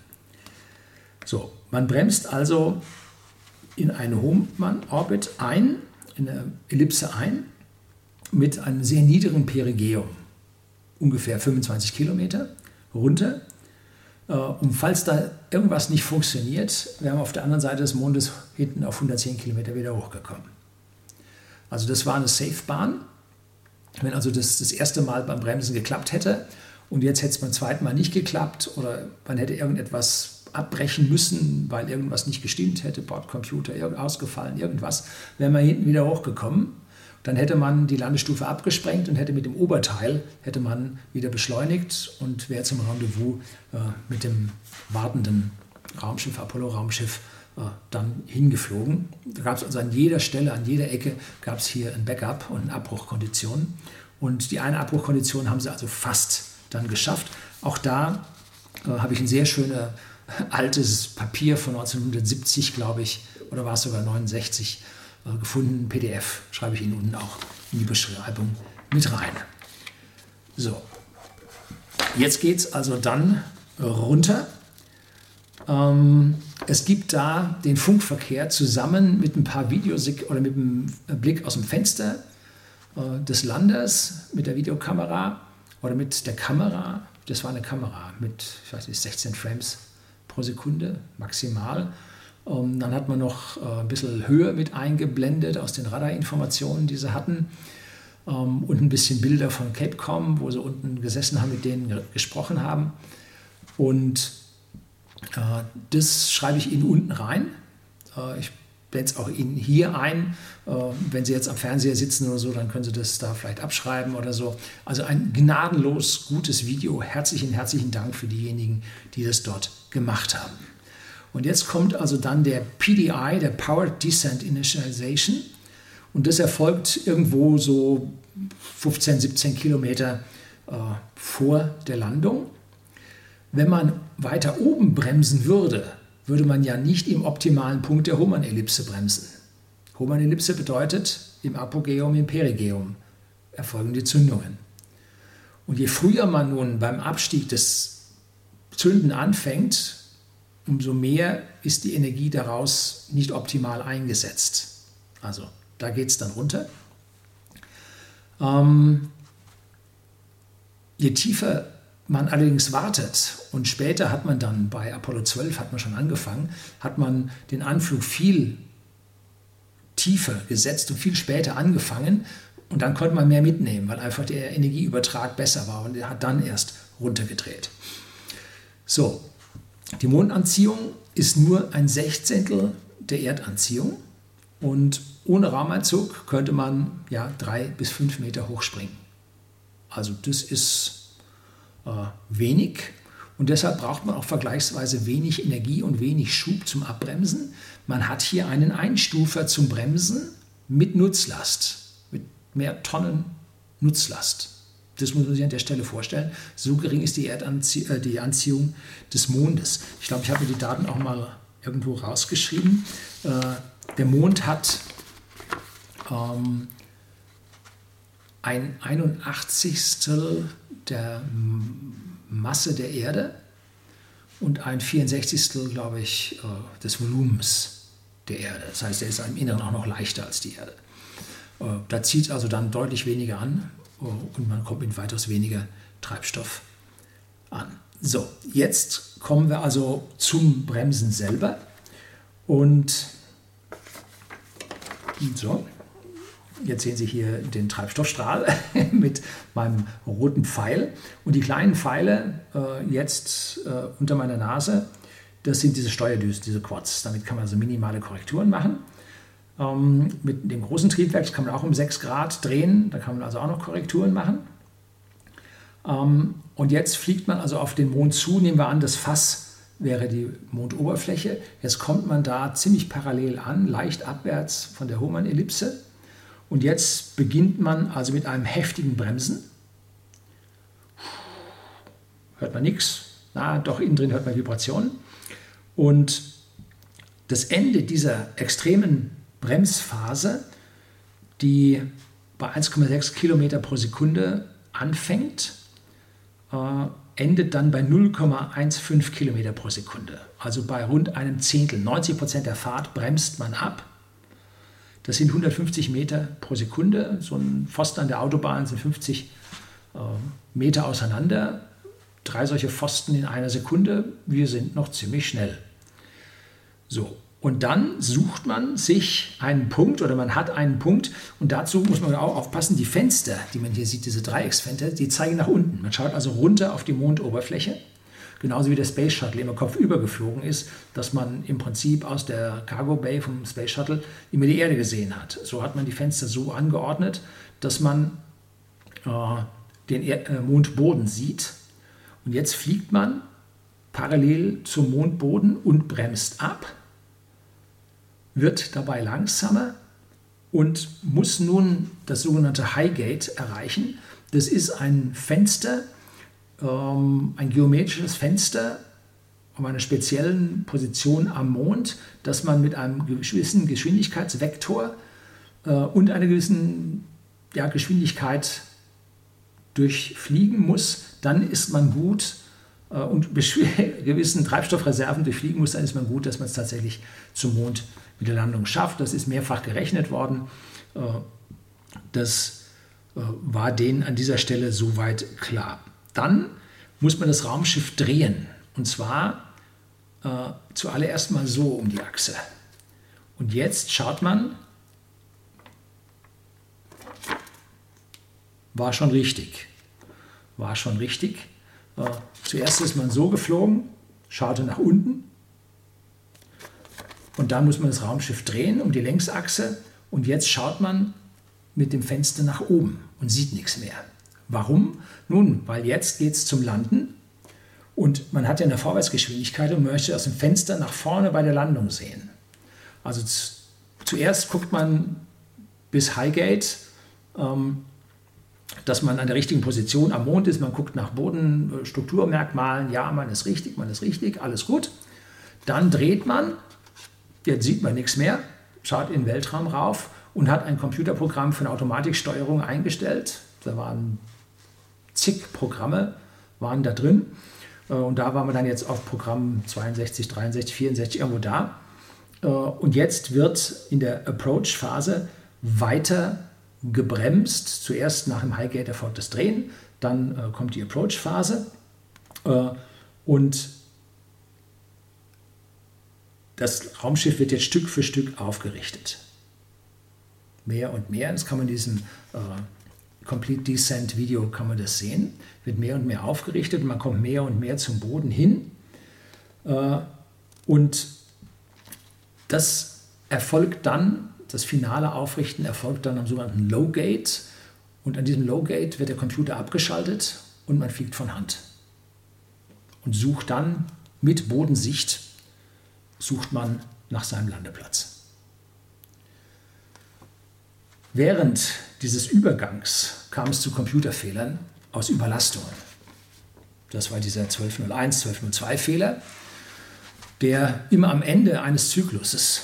So, man bremst also in einen Hohmann-Orbit ein, in eine Ellipse ein, mit einem sehr niedrigen Perigeum, ungefähr 25 Kilometer runter äh, und falls da irgendwas nicht funktioniert, wären wir auf der anderen Seite des Mondes hinten auf 110 Kilometer wieder hochgekommen. Also das war eine Safe-Bahn. Wenn also das das erste Mal beim Bremsen geklappt hätte und jetzt hätte es beim zweiten Mal nicht geklappt oder man hätte irgendetwas abbrechen müssen, weil irgendwas nicht gestimmt hätte, Bordcomputer ausgefallen, irgendwas, wäre man hinten wieder hochgekommen. Dann hätte man die Landestufe abgesprengt und hätte mit dem Oberteil hätte man wieder beschleunigt und wäre zum Rendezvous äh, mit dem wartenden Raumschiff, Apollo-Raumschiff, äh, dann hingeflogen. Da gab es also an jeder Stelle, an jeder Ecke gab es hier ein Backup und eine Abbruchkondition. Und die eine Abbruchkondition haben sie also fast dann geschafft. Auch da äh, habe ich eine sehr schöne altes Papier von 1970, glaube ich, oder war es sogar 69, äh, gefunden. PDF schreibe ich Ihnen unten auch in die Beschreibung mit rein. So, jetzt geht es also dann runter. Ähm, es gibt da den Funkverkehr zusammen mit ein paar Videos oder mit einem Blick aus dem Fenster äh, des Landes mit der Videokamera oder mit der Kamera. Das war eine Kamera mit, ich weiß nicht, 16 Frames pro Sekunde maximal. Ähm, dann hat man noch äh, ein bisschen Höhe mit eingeblendet aus den Radarinformationen, die sie hatten. Ähm, und ein bisschen Bilder von Capcom, wo sie unten gesessen haben, mit denen gesprochen haben. Und äh, das schreibe ich Ihnen unten rein. Äh, ich blende es auch Ihnen hier ein. Äh, wenn Sie jetzt am Fernseher sitzen oder so, dann können Sie das da vielleicht abschreiben oder so. Also ein gnadenlos gutes Video. Herzlichen, herzlichen Dank für diejenigen, die das dort gemacht haben. Und jetzt kommt also dann der PDI, der Power Descent Initialization. Und das erfolgt irgendwo so 15, 17 Kilometer äh, vor der Landung. Wenn man weiter oben bremsen würde, würde man ja nicht im optimalen Punkt der Hohmann-Ellipse bremsen. Hohmann-Ellipse bedeutet im Apogeum, im Perigeum erfolgen die Zündungen. Und je früher man nun beim Abstieg des Zünden anfängt, umso mehr ist die Energie daraus nicht optimal eingesetzt. Also da geht es dann runter. Ähm, je tiefer man allerdings wartet und später hat man dann bei Apollo 12 hat man schon angefangen, hat man den Anflug viel tiefer gesetzt und viel später angefangen und dann konnte man mehr mitnehmen, weil einfach der Energieübertrag besser war und er hat dann erst runtergedreht. So, die Mondanziehung ist nur ein Sechzehntel der Erdanziehung und ohne Raumanzug könnte man ja drei bis fünf Meter hochspringen. Also das ist äh, wenig und deshalb braucht man auch vergleichsweise wenig Energie und wenig Schub zum Abbremsen. Man hat hier einen Einstufer zum Bremsen mit Nutzlast, mit mehr Tonnen Nutzlast. Das muss man sich an der Stelle vorstellen. So gering ist die, Erdanzie äh, die Anziehung des Mondes. Ich glaube, ich habe mir die Daten auch mal irgendwo rausgeschrieben. Äh, der Mond hat ähm, ein 81. der Masse der Erde und ein 64. glaube ich äh, des Volumens der Erde. Das heißt, er ist im Inneren auch noch leichter als die Erde. Äh, da zieht also dann deutlich weniger an und man kommt mit weitaus weniger Treibstoff an. So, jetzt kommen wir also zum Bremsen selber und so. Jetzt sehen Sie hier den Treibstoffstrahl mit meinem roten Pfeil. Und die kleinen Pfeile äh, jetzt äh, unter meiner Nase, das sind diese Steuerdüsen, diese Quads. Damit kann man also minimale Korrekturen machen. Ähm, mit dem großen Triebwerk kann man auch um 6 Grad drehen. Da kann man also auch noch Korrekturen machen. Ähm, und jetzt fliegt man also auf den Mond zu. Nehmen wir an, das Fass wäre die Mondoberfläche. Jetzt kommt man da ziemlich parallel an, leicht abwärts von der Hohmann-Ellipse und jetzt beginnt man also mit einem heftigen Bremsen. Hört man nichts. Na, doch innen drin hört man Vibrationen. Und das Ende dieser extremen Bremsphase, die bei 1,6 Kilometer pro Sekunde anfängt, äh, endet dann bei 0,15 Kilometer pro Sekunde. Also bei rund einem Zehntel. 90 Prozent der Fahrt bremst man ab das sind 150 Meter pro Sekunde. So ein Pfosten an der Autobahn sind 50 äh, Meter auseinander. Drei solche Pfosten in einer Sekunde. Wir sind noch ziemlich schnell. So, und dann sucht man sich einen Punkt oder man hat einen Punkt und dazu muss man auch aufpassen, die Fenster, die man hier sieht, diese Dreiecksfenster, die zeigen nach unten. Man schaut also runter auf die Mondoberfläche genauso wie der Space Shuttle immer kopfüber geflogen ist, dass man im Prinzip aus der Cargo Bay vom Space Shuttle immer die Erde gesehen hat. So hat man die Fenster so angeordnet, dass man äh, den er äh, Mondboden sieht. Und jetzt fliegt man parallel zum Mondboden und bremst ab, wird dabei langsamer und muss nun das sogenannte Highgate erreichen. Das ist ein Fenster, ähm, ein geometrisches Fenster auf einer speziellen Position am Mond, dass man mit einem gewissen Geschwindigkeitsvektor äh, und einer gewissen ja, Geschwindigkeit durchfliegen muss, dann ist man gut äh, und gewissen Treibstoffreserven durchfliegen muss, dann ist man gut, dass man es tatsächlich zum Mond mit der Landung schafft. Das ist mehrfach gerechnet worden. Äh, das äh, war denen an dieser Stelle soweit klar. Dann muss man das Raumschiff drehen. Und zwar äh, zuallererst mal so um die Achse. Und jetzt schaut man, war schon richtig. War schon richtig. Äh, zuerst ist man so geflogen, schaute nach unten. Und dann muss man das Raumschiff drehen um die Längsachse. Und jetzt schaut man mit dem Fenster nach oben und sieht nichts mehr. Warum? Nun, weil jetzt geht es zum Landen und man hat ja eine Vorwärtsgeschwindigkeit und möchte aus dem Fenster nach vorne bei der Landung sehen. Also zuerst guckt man bis Highgate, ähm, dass man an der richtigen Position am Mond ist. Man guckt nach Bodenstrukturmerkmalen. Ja, man ist richtig, man ist richtig, alles gut. Dann dreht man, jetzt sieht man nichts mehr, schaut in den Weltraum rauf und hat ein Computerprogramm für eine Automatiksteuerung eingestellt. Da waren zig Programme, waren da drin. Äh, und da waren wir dann jetzt auf Programm 62, 63, 64 irgendwo da. Äh, und jetzt wird in der Approach-Phase weiter gebremst. Zuerst nach dem Highgate erfolgt das Drehen, dann äh, kommt die Approach-Phase. Und das Raumschiff wird jetzt Stück für Stück aufgerichtet mehr und mehr. Das kann man in diesem äh, Complete Descent Video kann man das sehen. Wird mehr und mehr aufgerichtet und man kommt mehr und mehr zum Boden hin. Äh, und das erfolgt dann, das finale Aufrichten erfolgt dann am sogenannten Low Gate. Und an diesem Low Gate wird der Computer abgeschaltet und man fliegt von Hand. Und sucht dann mit Bodensicht, sucht man nach seinem Landeplatz. Während dieses Übergangs kam es zu Computerfehlern aus Überlastungen. Das war dieser 1201, 1202 Fehler, der immer am Ende eines Zykluses,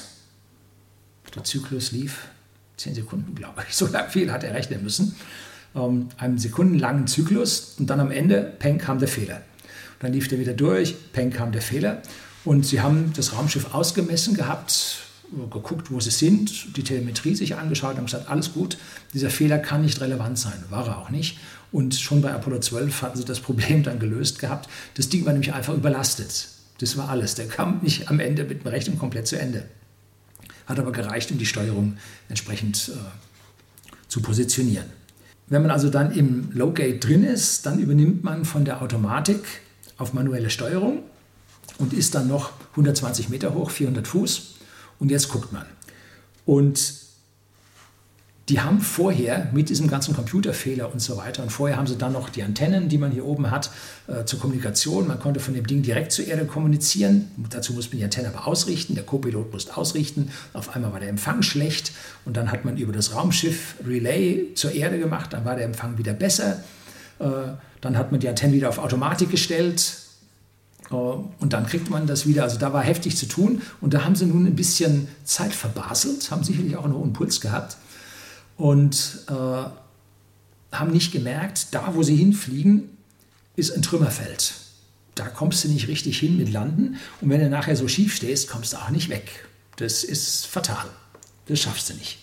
der Zyklus lief 10 Sekunden, glaube ich, so viel hat er rechnen müssen, ähm, einem sekundenlangen Zyklus und dann am Ende, peng, kam der Fehler. Und dann lief der wieder durch, peng, kam der Fehler. Und sie haben das Raumschiff ausgemessen gehabt, geguckt, wo sie sind, die Telemetrie sich angeschaut und gesagt, alles gut, dieser Fehler kann nicht relevant sein. War er auch nicht. Und schon bei Apollo 12 hatten sie das Problem dann gelöst gehabt. Das Ding war nämlich einfach überlastet. Das war alles. Der kam nicht am Ende mit dem Rechnung komplett zu Ende. Hat aber gereicht, um die Steuerung entsprechend äh, zu positionieren. Wenn man also dann im Low Gate drin ist, dann übernimmt man von der Automatik auf manuelle Steuerung und ist dann noch 120 Meter hoch, 400 Fuß und jetzt guckt man. Und die haben vorher mit diesem ganzen Computerfehler und so weiter, und vorher haben sie dann noch die Antennen, die man hier oben hat, äh, zur Kommunikation. Man konnte von dem Ding direkt zur Erde kommunizieren. Dazu muss man die Antenne aber ausrichten. Der Co-Pilot musste ausrichten. Auf einmal war der Empfang schlecht. Und dann hat man über das Raumschiff Relay zur Erde gemacht. Dann war der Empfang wieder besser. Äh, dann hat man die Antennen wieder auf Automatik gestellt. Äh, und dann kriegt man das wieder. Also da war heftig zu tun. Und da haben sie nun ein bisschen Zeit verbaselt, haben sicherlich auch einen hohen Puls gehabt und äh, haben nicht gemerkt, da wo sie hinfliegen, ist ein Trümmerfeld. Da kommst du nicht richtig hin mit Landen. Und wenn du nachher so schief stehst, kommst du auch nicht weg. Das ist fatal. Das schaffst du nicht.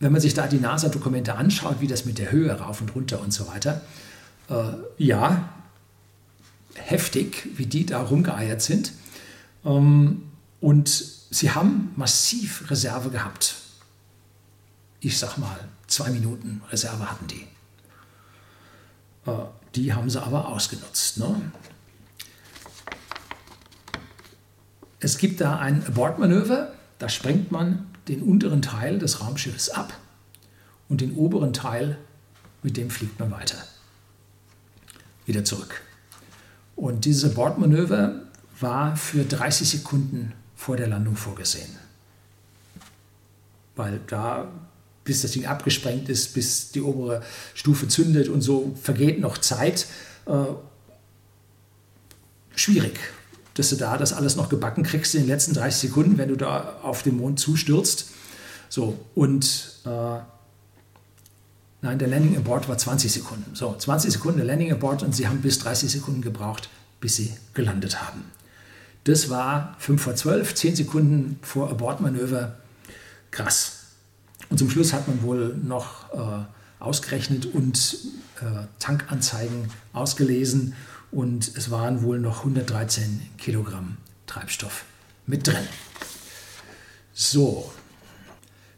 Wenn man sich da die NASA-Dokumente anschaut, wie das mit der Höhe rauf und runter und so weiter, äh, ja, heftig, wie die da rumgeeiert sind. Ähm, und sie haben massiv Reserve gehabt. Ich sag mal, zwei Minuten Reserve hatten die. Äh, die haben sie aber ausgenutzt. Ne? Es gibt da ein Bordmanöver, da sprengt man den unteren Teil des Raumschiffes ab und den oberen Teil, mit dem fliegt man weiter. Wieder zurück. Und dieses Bordmanöver war für 30 Sekunden vor der Landung vorgesehen. Weil da, bis das Ding abgesprengt ist, bis die obere Stufe zündet und so, vergeht noch Zeit. Äh, schwierig. dass du da das alles noch gebacken kriegst in den letzten 30 Sekunden, wenn du da auf den Mond zustürzt. So, und äh, nein, der Landing Abort war 20 Sekunden. So, 20 Sekunden Landing Abort und sie haben bis 30 Sekunden gebraucht, bis sie gelandet haben. Das war 5 vor 12, 10 Sekunden vor Abortmanöver. Krass. Und zum Schluss hat man wohl noch äh, ausgerechnet und äh, Tankanzeigen ausgelesen und es waren wohl noch 113 Kilogramm Treibstoff mit drin. So,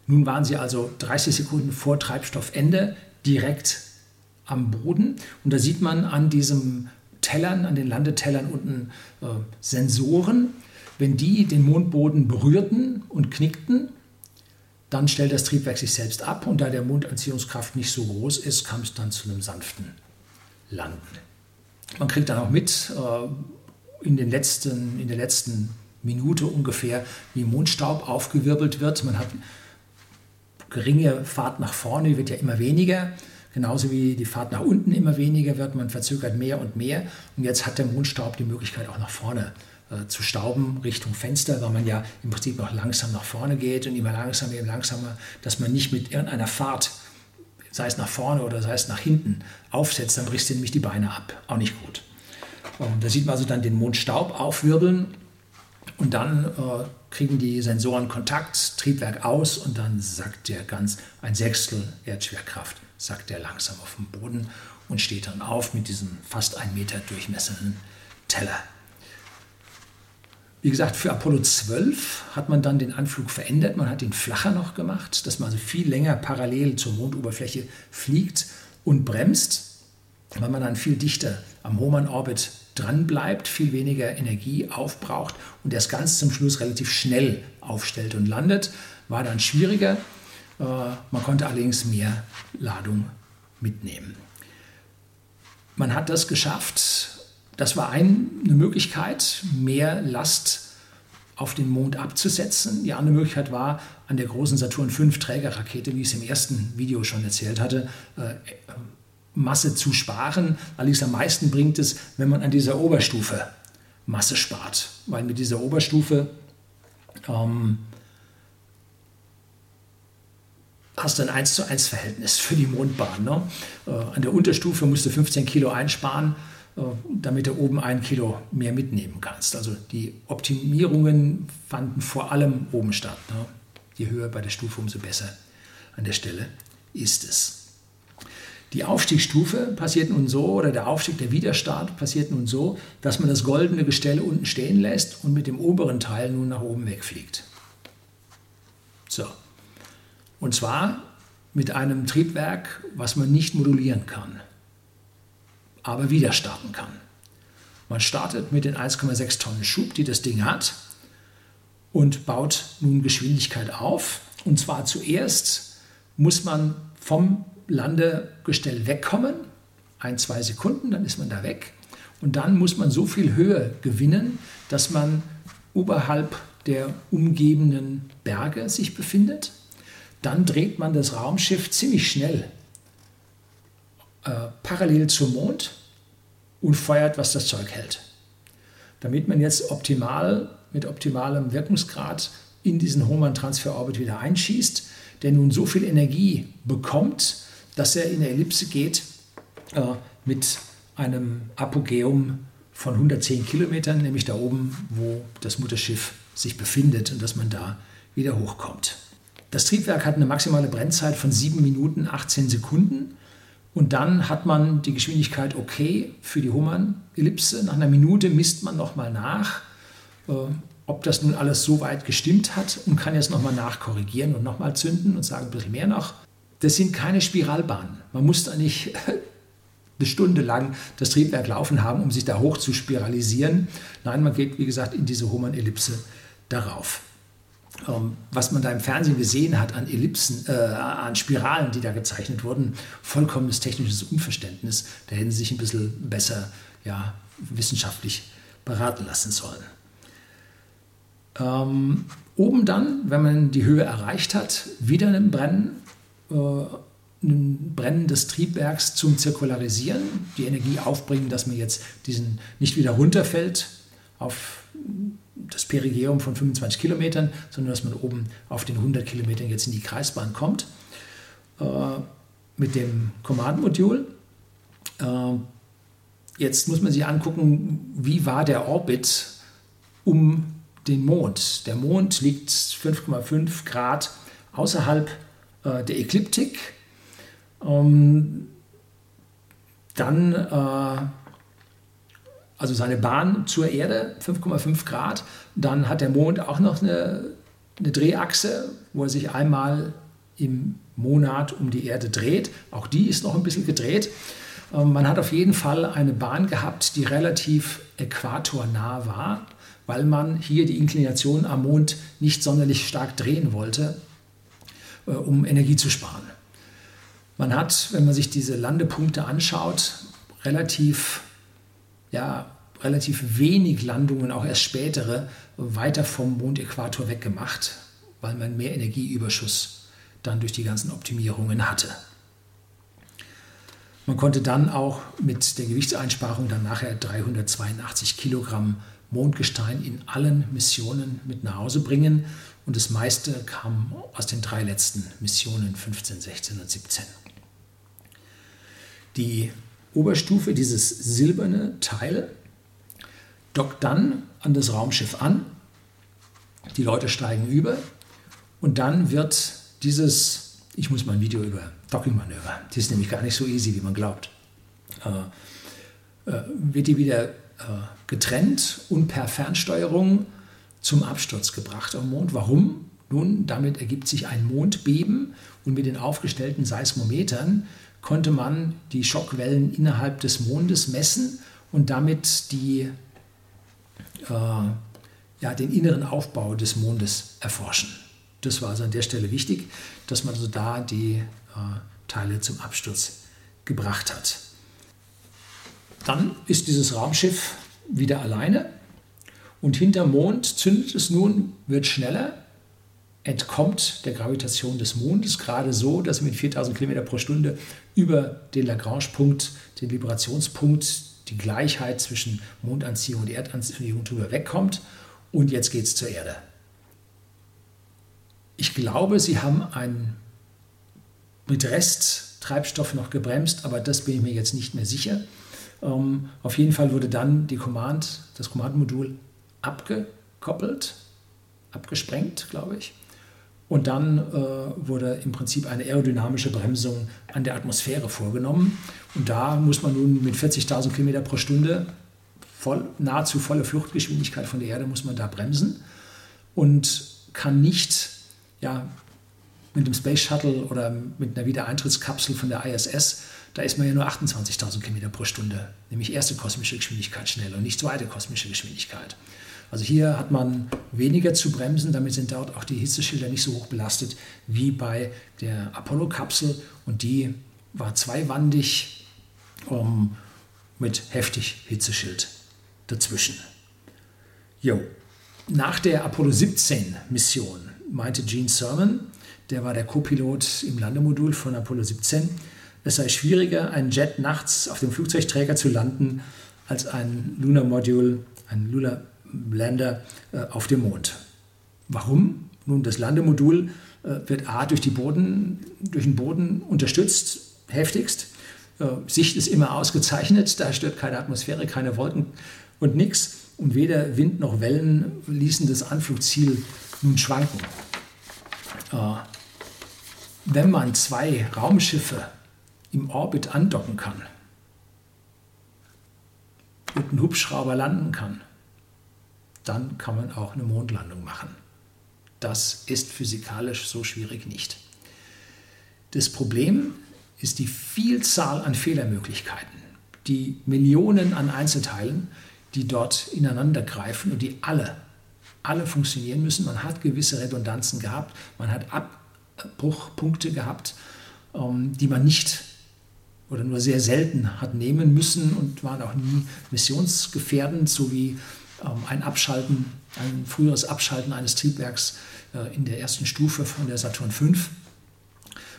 nun waren sie also 30 Sekunden vor Treibstoffende direkt am Boden und da sieht man an diesem Tellern, an den Landetellern unten äh, Sensoren. Wenn die den Mondboden berührten und knickten, dann stellt das Triebwerk sich selbst ab und da der Mondanziehungskraft nicht so groß ist, kam es dann zu einem sanften Landen. Man kriegt dann auch mit äh, in, den letzten, in der letzten Minute ungefähr, wie Mondstaub aufgewirbelt wird. Man hat geringe Fahrt nach vorne, wird ja immer weniger. Genauso wie die Fahrt nach unten immer weniger wird, man verzögert mehr und mehr. Und jetzt hat der Mondstaub die Möglichkeit auch nach vorne äh, zu stauben Richtung Fenster, weil man ja im Prinzip noch langsam nach vorne geht und immer langsamer, immer langsamer, dass man nicht mit irgendeiner Fahrt, sei es nach vorne oder sei es nach hinten, aufsetzt, dann brichst du nämlich die Beine ab. Auch nicht gut. Und da sieht man also dann den Mondstaub aufwirbeln und dann äh, kriegen die Sensoren Kontakt, Triebwerk aus und dann sackt der ganz ein Sechstel Erdschwerkraft sackt er langsam auf den Boden und steht dann auf mit diesem fast ein Meter durchmessenden Teller. Wie gesagt, für Apollo 12 hat man dann den Anflug verändert. Man hat ihn flacher noch gemacht, dass man also viel länger parallel zur Mondoberfläche fliegt und bremst, weil man dann viel dichter am Hohmann-Orbit dran bleibt, viel weniger Energie aufbraucht und erst ganz zum Schluss relativ schnell aufstellt und landet. War dann schwieriger, äh, man konnte allerdings mehr Ladung mitnehmen. Man hat das geschafft. Das war eine Möglichkeit, mehr Last auf den Mond abzusetzen. Die andere Möglichkeit war, an der großen Saturn V Trägerrakete, wie ich es im ersten Video schon erzählt hatte, äh, Masse zu sparen. Allerdings am meisten bringt es, wenn man an dieser Oberstufe Masse spart. Weil mit dieser Oberstufe ähm, hast du ein 1 zu 1 Verhältnis für die Mondbahn. Ne? Äh, an der Unterstufe musst du 15 Kilo einsparen, äh, damit du oben ein Kilo mehr mitnehmen kannst. Also die Optimierungen fanden vor allem oben statt. Ne? Je höher bei der Stufe, umso besser an der Stelle ist es. Die Aufstiegsstufe passiert nun so, oder der Aufstieg, der Widerstart passiert nun so, dass man das goldene Gestell unten stehen lässt und mit dem oberen Teil nun nach oben wegfliegt. So, und zwar mit einem Triebwerk, was man nicht modulieren kann, aber wieder starten kann. Man startet mit den 1,6 Tonnen Schub, die das Ding hat, und baut nun Geschwindigkeit auf. Und zwar zuerst muss man vom Landegestell wegkommen, ein, zwei Sekunden, dann ist man da weg. Und dann muss man so viel Höhe gewinnen, dass man oberhalb der umgebenden Berge sich befindet dann dreht man das Raumschiff ziemlich schnell äh, parallel zum Mond und feuert, was das Zeug hält. Damit man jetzt optimal mit optimalem Wirkungsgrad in diesen Hohmann-Transfer-Orbit wieder einschießt, der nun so viel Energie bekommt, dass er in der Ellipse geht äh, mit einem Apogeum von 110 Kilometern, nämlich da oben, wo das Mutterschiff sich befindet und dass man da wieder hochkommt. Das Triebwerk hat eine maximale Brennzeit von 7 Minuten 18 Sekunden. Und dann hat man die Geschwindigkeit okay für die Hummern-Ellipse. Nach einer Minute misst man nochmal nach, äh, ob das nun alles so weit gestimmt hat und kann jetzt nochmal nachkorrigieren und nochmal zünden und sagen ein bisschen mehr noch. Das sind keine Spiralbahnen. Man muss da nicht eine Stunde lang das Triebwerk laufen haben, um sich da hoch zu spiralisieren. Nein, man geht, wie gesagt, in diese Hummern-Ellipse darauf. Ähm, was man da im Fernsehen gesehen hat an Ellipsen, äh, an Spiralen, die da gezeichnet wurden, vollkommenes technisches Unverständnis. Da hätten sie sich ein bisschen besser ja, wissenschaftlich beraten lassen sollen. Ähm, oben dann, wenn man die Höhe erreicht hat, wieder ein Brennen, ein Brennen des Triebwerks zum Zirkularisieren, die Energie aufbringen, dass man jetzt diesen nicht wieder runterfällt auf das Perigeum von 25 Kilometern, sondern dass man oben auf den 100 Kilometern jetzt in die Kreisbahn kommt äh, mit dem Command-Modul. Äh, jetzt muss man sich angucken, wie war der Orbit um den Mond. Der Mond liegt 5,5 Grad außerhalb äh, der Ekliptik. Ähm, dann äh, also seine Bahn zur Erde, 5,5 Grad. Dann hat der Mond auch noch eine, eine Drehachse, wo er sich einmal im Monat um die Erde dreht. Auch die ist noch ein bisschen gedreht. Ähm, man hat auf jeden Fall eine Bahn gehabt, die relativ äquatornah war, weil man hier die Inklination am Mond nicht sonderlich stark drehen wollte, um Energie zu sparen. Man hat, wenn man sich diese Landepunkte anschaut, relativ, ja, relativ wenig Landungen, auch erst spätere, weiter vom Mondäquator weggemacht, weil man mehr Energieüberschuss dann durch die ganzen Optimierungen hatte. Man konnte dann auch mit der Gewichtseinsparung dann nachher 382 Kilogramm Mondgestein in allen Missionen mit nach Hause bringen und das meiste kam aus den drei letzten Missionen 15, 16 und 17. Die Oberstufe, dieses silberne Teil, dockt dann an das Raumschiff an. Die Leute steigen über und dann wird dieses, ich muss mal ein Video über Docking-Manöver, das ist nämlich gar nicht so easy, wie man glaubt, äh, äh, wird die wieder äh, getrennt und per Fernsteuerung zum Absturz gebracht am Mond. Warum? Nun, damit ergibt sich ein Mondbeben und mit den aufgestellten Seismometern konnte man die Schockwellen innerhalb des Mondes messen und damit die, äh, ja, den inneren Aufbau des Mondes erforschen. Das war also an der Stelle wichtig, dass man also da die äh, Teile zum Absturz gebracht hat. Dann ist dieses Raumschiff wieder alleine und hinterm Mond zündet es nun, wird schneller entkommt der Gravitation des Mondes gerade so, dass er mit 4000 km pro Stunde über den Lagrange-Punkt, den Vibrationspunkt, die Gleichheit zwischen Mondanziehung und Erdanziehung drüber wegkommt. Und jetzt geht es zur Erde. Ich glaube, sie haben ein mit Resttreibstoff noch gebremst, aber das bin ich mir jetzt nicht mehr sicher. Ähm, auf jeden Fall wurde dann die Command, das Command-Modul abgekoppelt, abgesprengt, glaube ich. Und dann äh, wurde im Prinzip eine aerodynamische Bremsung an der Atmosphäre vorgenommen. Und da muss man nun mit 40.000 km pro Stunde, voll, nahezu volle Fluchtgeschwindigkeit von der Erde, muss man da bremsen und kann nicht ja, mit dem Space Shuttle oder mit einer Wiedereintrittskapsel von der ISS, da ist man ja nur 28.000 km pro Stunde, nämlich erste kosmische Geschwindigkeit schnell und nicht zweite kosmische Geschwindigkeit. Also hier hat man weniger zu bremsen, damit sind dort auch die Hitzeschilder nicht so hoch belastet wie bei der Apollo-Kapsel und die war zweiwandig um, mit heftig Hitzeschild dazwischen. Jo. Nach der Apollo 17 Mission meinte Gene Sermon, der war der Co-Pilot im Landemodul von Apollo 17, es sei schwieriger, einen Jet nachts auf dem Flugzeugträger zu landen, als ein Lunar Module, ein Lunar Länder äh, auf dem Mond. Warum? Nun, das Landemodul äh, wird A durch, Boden, durch den Boden unterstützt, heftigst. Äh, Sicht ist immer ausgezeichnet, da stört keine Atmosphäre, keine Wolken und nichts. Und weder Wind noch Wellen ließen das Anflugziel nun schwanken. Wenn man zwei Raumschiffe im Orbit andocken kann und einen Hubschrauber landen kann, dann kann man auch eine Mondlandung machen. Das ist physikalisch so schwierig nicht. Das Problem ist die Vielzahl an Fehlermöglichkeiten, die Millionen an Einzelteilen, die dort ineinander greifen und die alle, alle funktionieren müssen. Man hat gewisse Redundanzen gehabt, man hat Abbruchpunkte gehabt, ähm, die man nicht oder nur sehr selten hat nehmen müssen und waren auch nie missionsgefährdend, so wie ein Abschalten, ein früheres Abschalten eines Triebwerks äh, in der ersten Stufe von der Saturn V.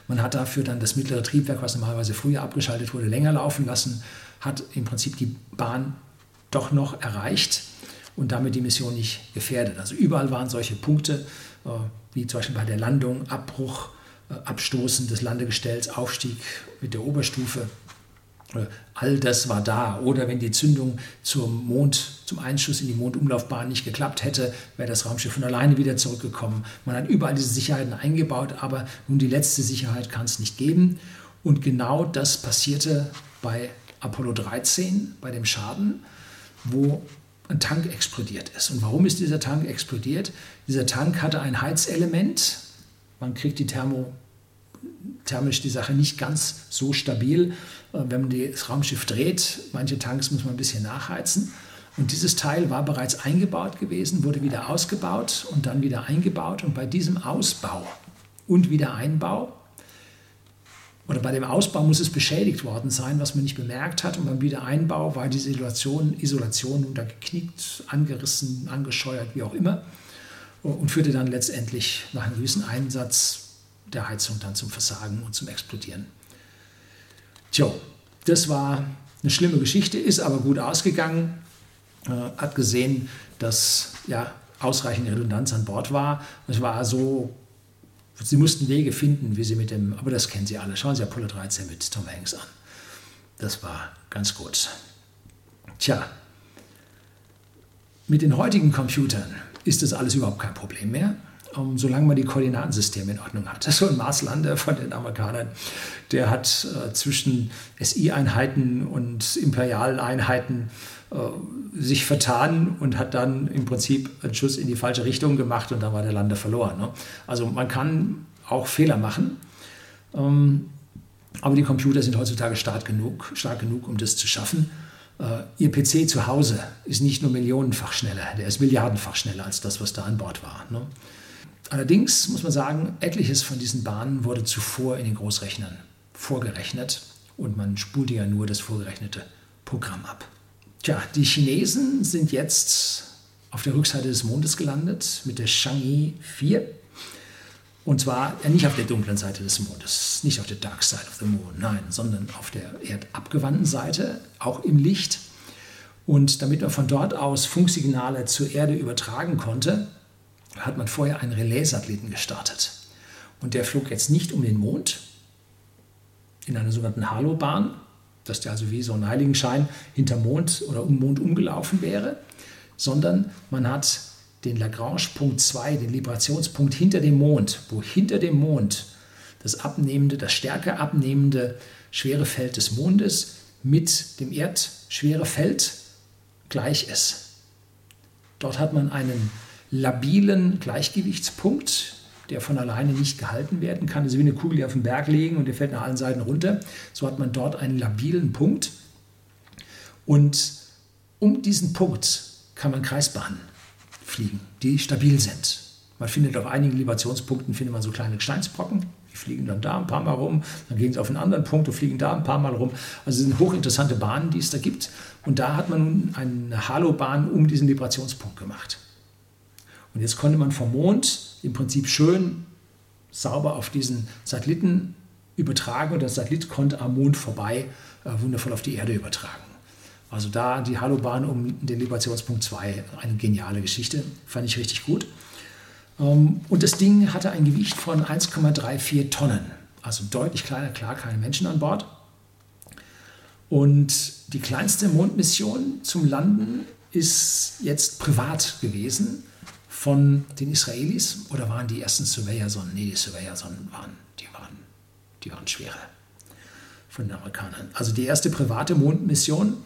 Man hat dafür dann das mittlere Triebwerk, was normalerweise früher abgeschaltet wurde, länger laufen lassen, hat im Prinzip die Bahn doch noch erreicht und damit die Mission nicht gefährdet. Also überall waren solche Punkte, äh, wie zum Beispiel bei der Landung, Abbruch, äh, Abstoßen des Landegestells, Aufstieg mit der Oberstufe. All das war da. Oder wenn die Zündung zum Mond, zum Einschuss in die Mondumlaufbahn nicht geklappt hätte, wäre das Raumschiff von alleine wieder zurückgekommen. Man hat überall diese Sicherheiten eingebaut, aber nun die letzte Sicherheit kann es nicht geben. Und genau das passierte bei Apollo 13, bei dem Schaden, wo ein Tank explodiert ist. Und warum ist dieser Tank explodiert? Dieser Tank hatte ein Heizelement. Man kriegt die Thermo, thermisch die Sache nicht ganz so stabil, äh, wenn man das Raumschiff dreht. Manche Tanks muss man ein bisschen nachheizen. Und dieses Teil war bereits eingebaut gewesen, wurde wieder ausgebaut und dann wieder eingebaut. Und bei diesem Ausbau und Wiedereinbau oder bei dem Ausbau muss es beschädigt worden sein, was man nicht bemerkt hat. Und beim Wiedereinbau war diese Isolation, Isolation untergeknickt, angerissen, angescheuert, wie auch immer. Und führte dann letztendlich nach einem gewissen Einsatz der Heizung dann zum Versagen und zum Explodieren. Tja, das war eine schlimme Geschichte, ist aber gut ausgegangen. Äh, hat gesehen, dass ja, ausreichend Redundanz an Bord war. Es war so Sie mussten Wege finden, wie sie mit dem, aber das kennen Sie alle. Schauen Sie Apollo 13 mit Tom Hanks an. Das war ganz gut. Tja, mit den heutigen Computern ist das alles überhaupt kein Problem mehr, ähm, solange man die Koordinatensysteme in Ordnung hat. So ein Marslander von den Amerikanern, der hat äh, zwischen SI-Einheiten und imperialen Einheiten äh, sich vertan und hat dann im Prinzip einen Schuss in die falsche Richtung gemacht und dann war der Lander verloren. Ne? Also man kann auch Fehler machen, ähm, aber die Computer sind heutzutage stark genug, stark genug um das zu schaffen. Äh, ihr PC zu Hause ist nicht nur millionenfach schneller, der ist milliardenfach schneller als das, was da an Bord war. Ne? Allerdings muss man sagen, etliches von diesen Bahnen wurde zuvor in den Großrechnern vorgerechnet und man spulte ja nur das vorgerechnete Programm ab. Tja, die Chinesen sind jetzt auf der Rückseite des Mondes gelandet mit der Chang'e 4. Und zwar ja, nicht auf der dunklen Seite des Mondes, nicht auf der Dark Side of the Moon, nein, sondern auf der erdabgewandten Seite, auch im Licht. Und damit man von dort aus Funksignale zur Erde übertragen konnte, hat man vorher einen Relaissatelliten gestartet. Und der flog jetzt nicht um den Mond in einer sogenannten Halobahn, dass der also wie so ein Heiligenschein hinter Mond oder um Mond umgelaufen wäre, sondern man hat den Lagrange-Punkt 2, den Librationspunkt hinter dem Mond, wo hinter dem Mond das abnehmende, das stärker abnehmende schwere Feld des Mondes mit dem Erdschwerefeld gleich ist. Dort hat man einen labilen Gleichgewichtspunkt, der von alleine nicht gehalten werden kann. Das ist wie eine Kugel, die auf den Berg liegen und der fällt nach allen Seiten runter. So hat man dort einen labilen Punkt. Und um diesen Punkt kann man Kreisbahnen fliegen, die stabil sind. Man findet auf einigen Libationspunkten findet man so kleine Gesteinsbrocken, die fliegen dann da ein paar Mal rum, dann gehen sie auf einen anderen Punkt und fliegen da ein paar Mal rum. Also es sind hochinteressante Bahnen, die es da gibt. Und da hat man nun eine Halobahn um diesen Librationspunkt gemacht. Und jetzt konnte man vom Mond im Prinzip schön sauber auf diesen Satelliten übertragen und der Satellit konnte am Mond vorbei äh, wundervoll auf die Erde übertragen. Also da die Halobahn um den Librationspunkt 2, eine geniale Geschichte, fand ich richtig gut. Ähm, und das Ding hatte ein Gewicht von 1,34 Tonnen, also deutlich kleiner, klar, keine Menschen an Bord. Und die kleinste Mondmission zum Landen ist jetzt privat gewesen von den Israelis oder waren die ersten Surveyor-Sonnen? Nee, die Surveyor-Sonnen waren, die waren, die waren schwerer von den Amerikanern. Also die erste private Mondmission,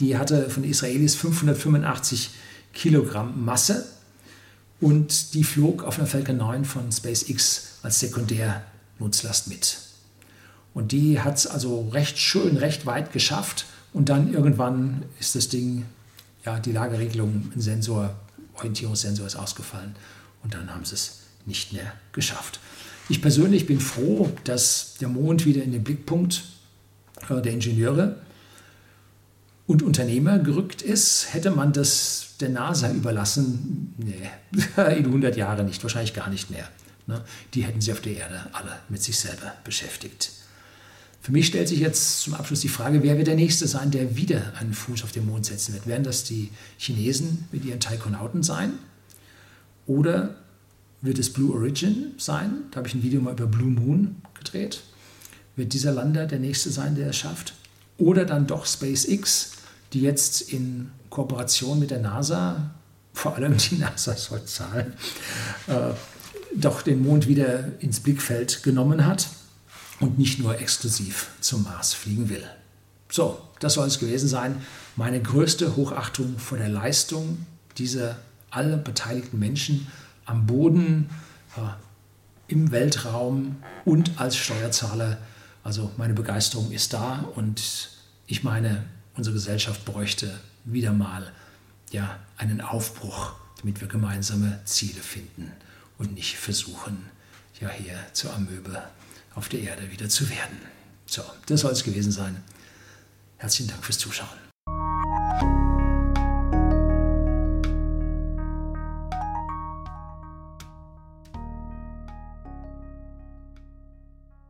die hatte von den Israelis 585 Kilogramm Masse und die flog auf einer Falcon 9 von SpaceX als Sekundärnutzlast mit. Und die hat es also recht schön, recht weit geschafft und dann irgendwann ist das Ding, ja, die Lageregelung, ein Sensor Orientierungssensor ist ausgefallen und dann haben sie es nicht mehr geschafft. Ich persönlich bin froh, dass der Mond wieder in den Blickpunkt äh, der Ingenieure und Unternehmer gerückt ist. Hätte man das der NASA überlassen, nee, in 100 Jahren nicht, wahrscheinlich gar nicht mehr. Ne? Die hätten sie auf der Erde alle mit sich selber beschäftigt. Für mich stellt sich jetzt zum Abschluss die Frage, wer wird der Nächste sein, der wieder einen Fuß auf den Mond setzen wird? Werden das die Chinesen mit ihren Taikonauten sein? Oder wird es Blue Origin sein? Da habe ich ein Video mal über Blue Moon gedreht. Wird dieser Lander der Nächste sein, der es schafft? Oder dann doch SpaceX, die jetzt in Kooperation mit der NASA, vor allem die NASA soll zahlen, äh, doch den Mond wieder ins Blickfeld genommen hat und nicht nur exklusiv zum Mars fliegen will. So, das soll es gewesen sein. Meine größte Hochachtung vor der Leistung dieser alle beteiligten Menschen am Boden, äh, im Weltraum und als Steuerzahler. Also meine Begeisterung ist da und ich meine, unsere Gesellschaft bräuchte wieder mal ja, einen Aufbruch, damit wir gemeinsame Ziele finden und nicht versuchen, ja hier zur Amöbe auf der Erde wieder zu werden. So, das soll es gewesen sein. Herzlichen Dank fürs Zuschauen.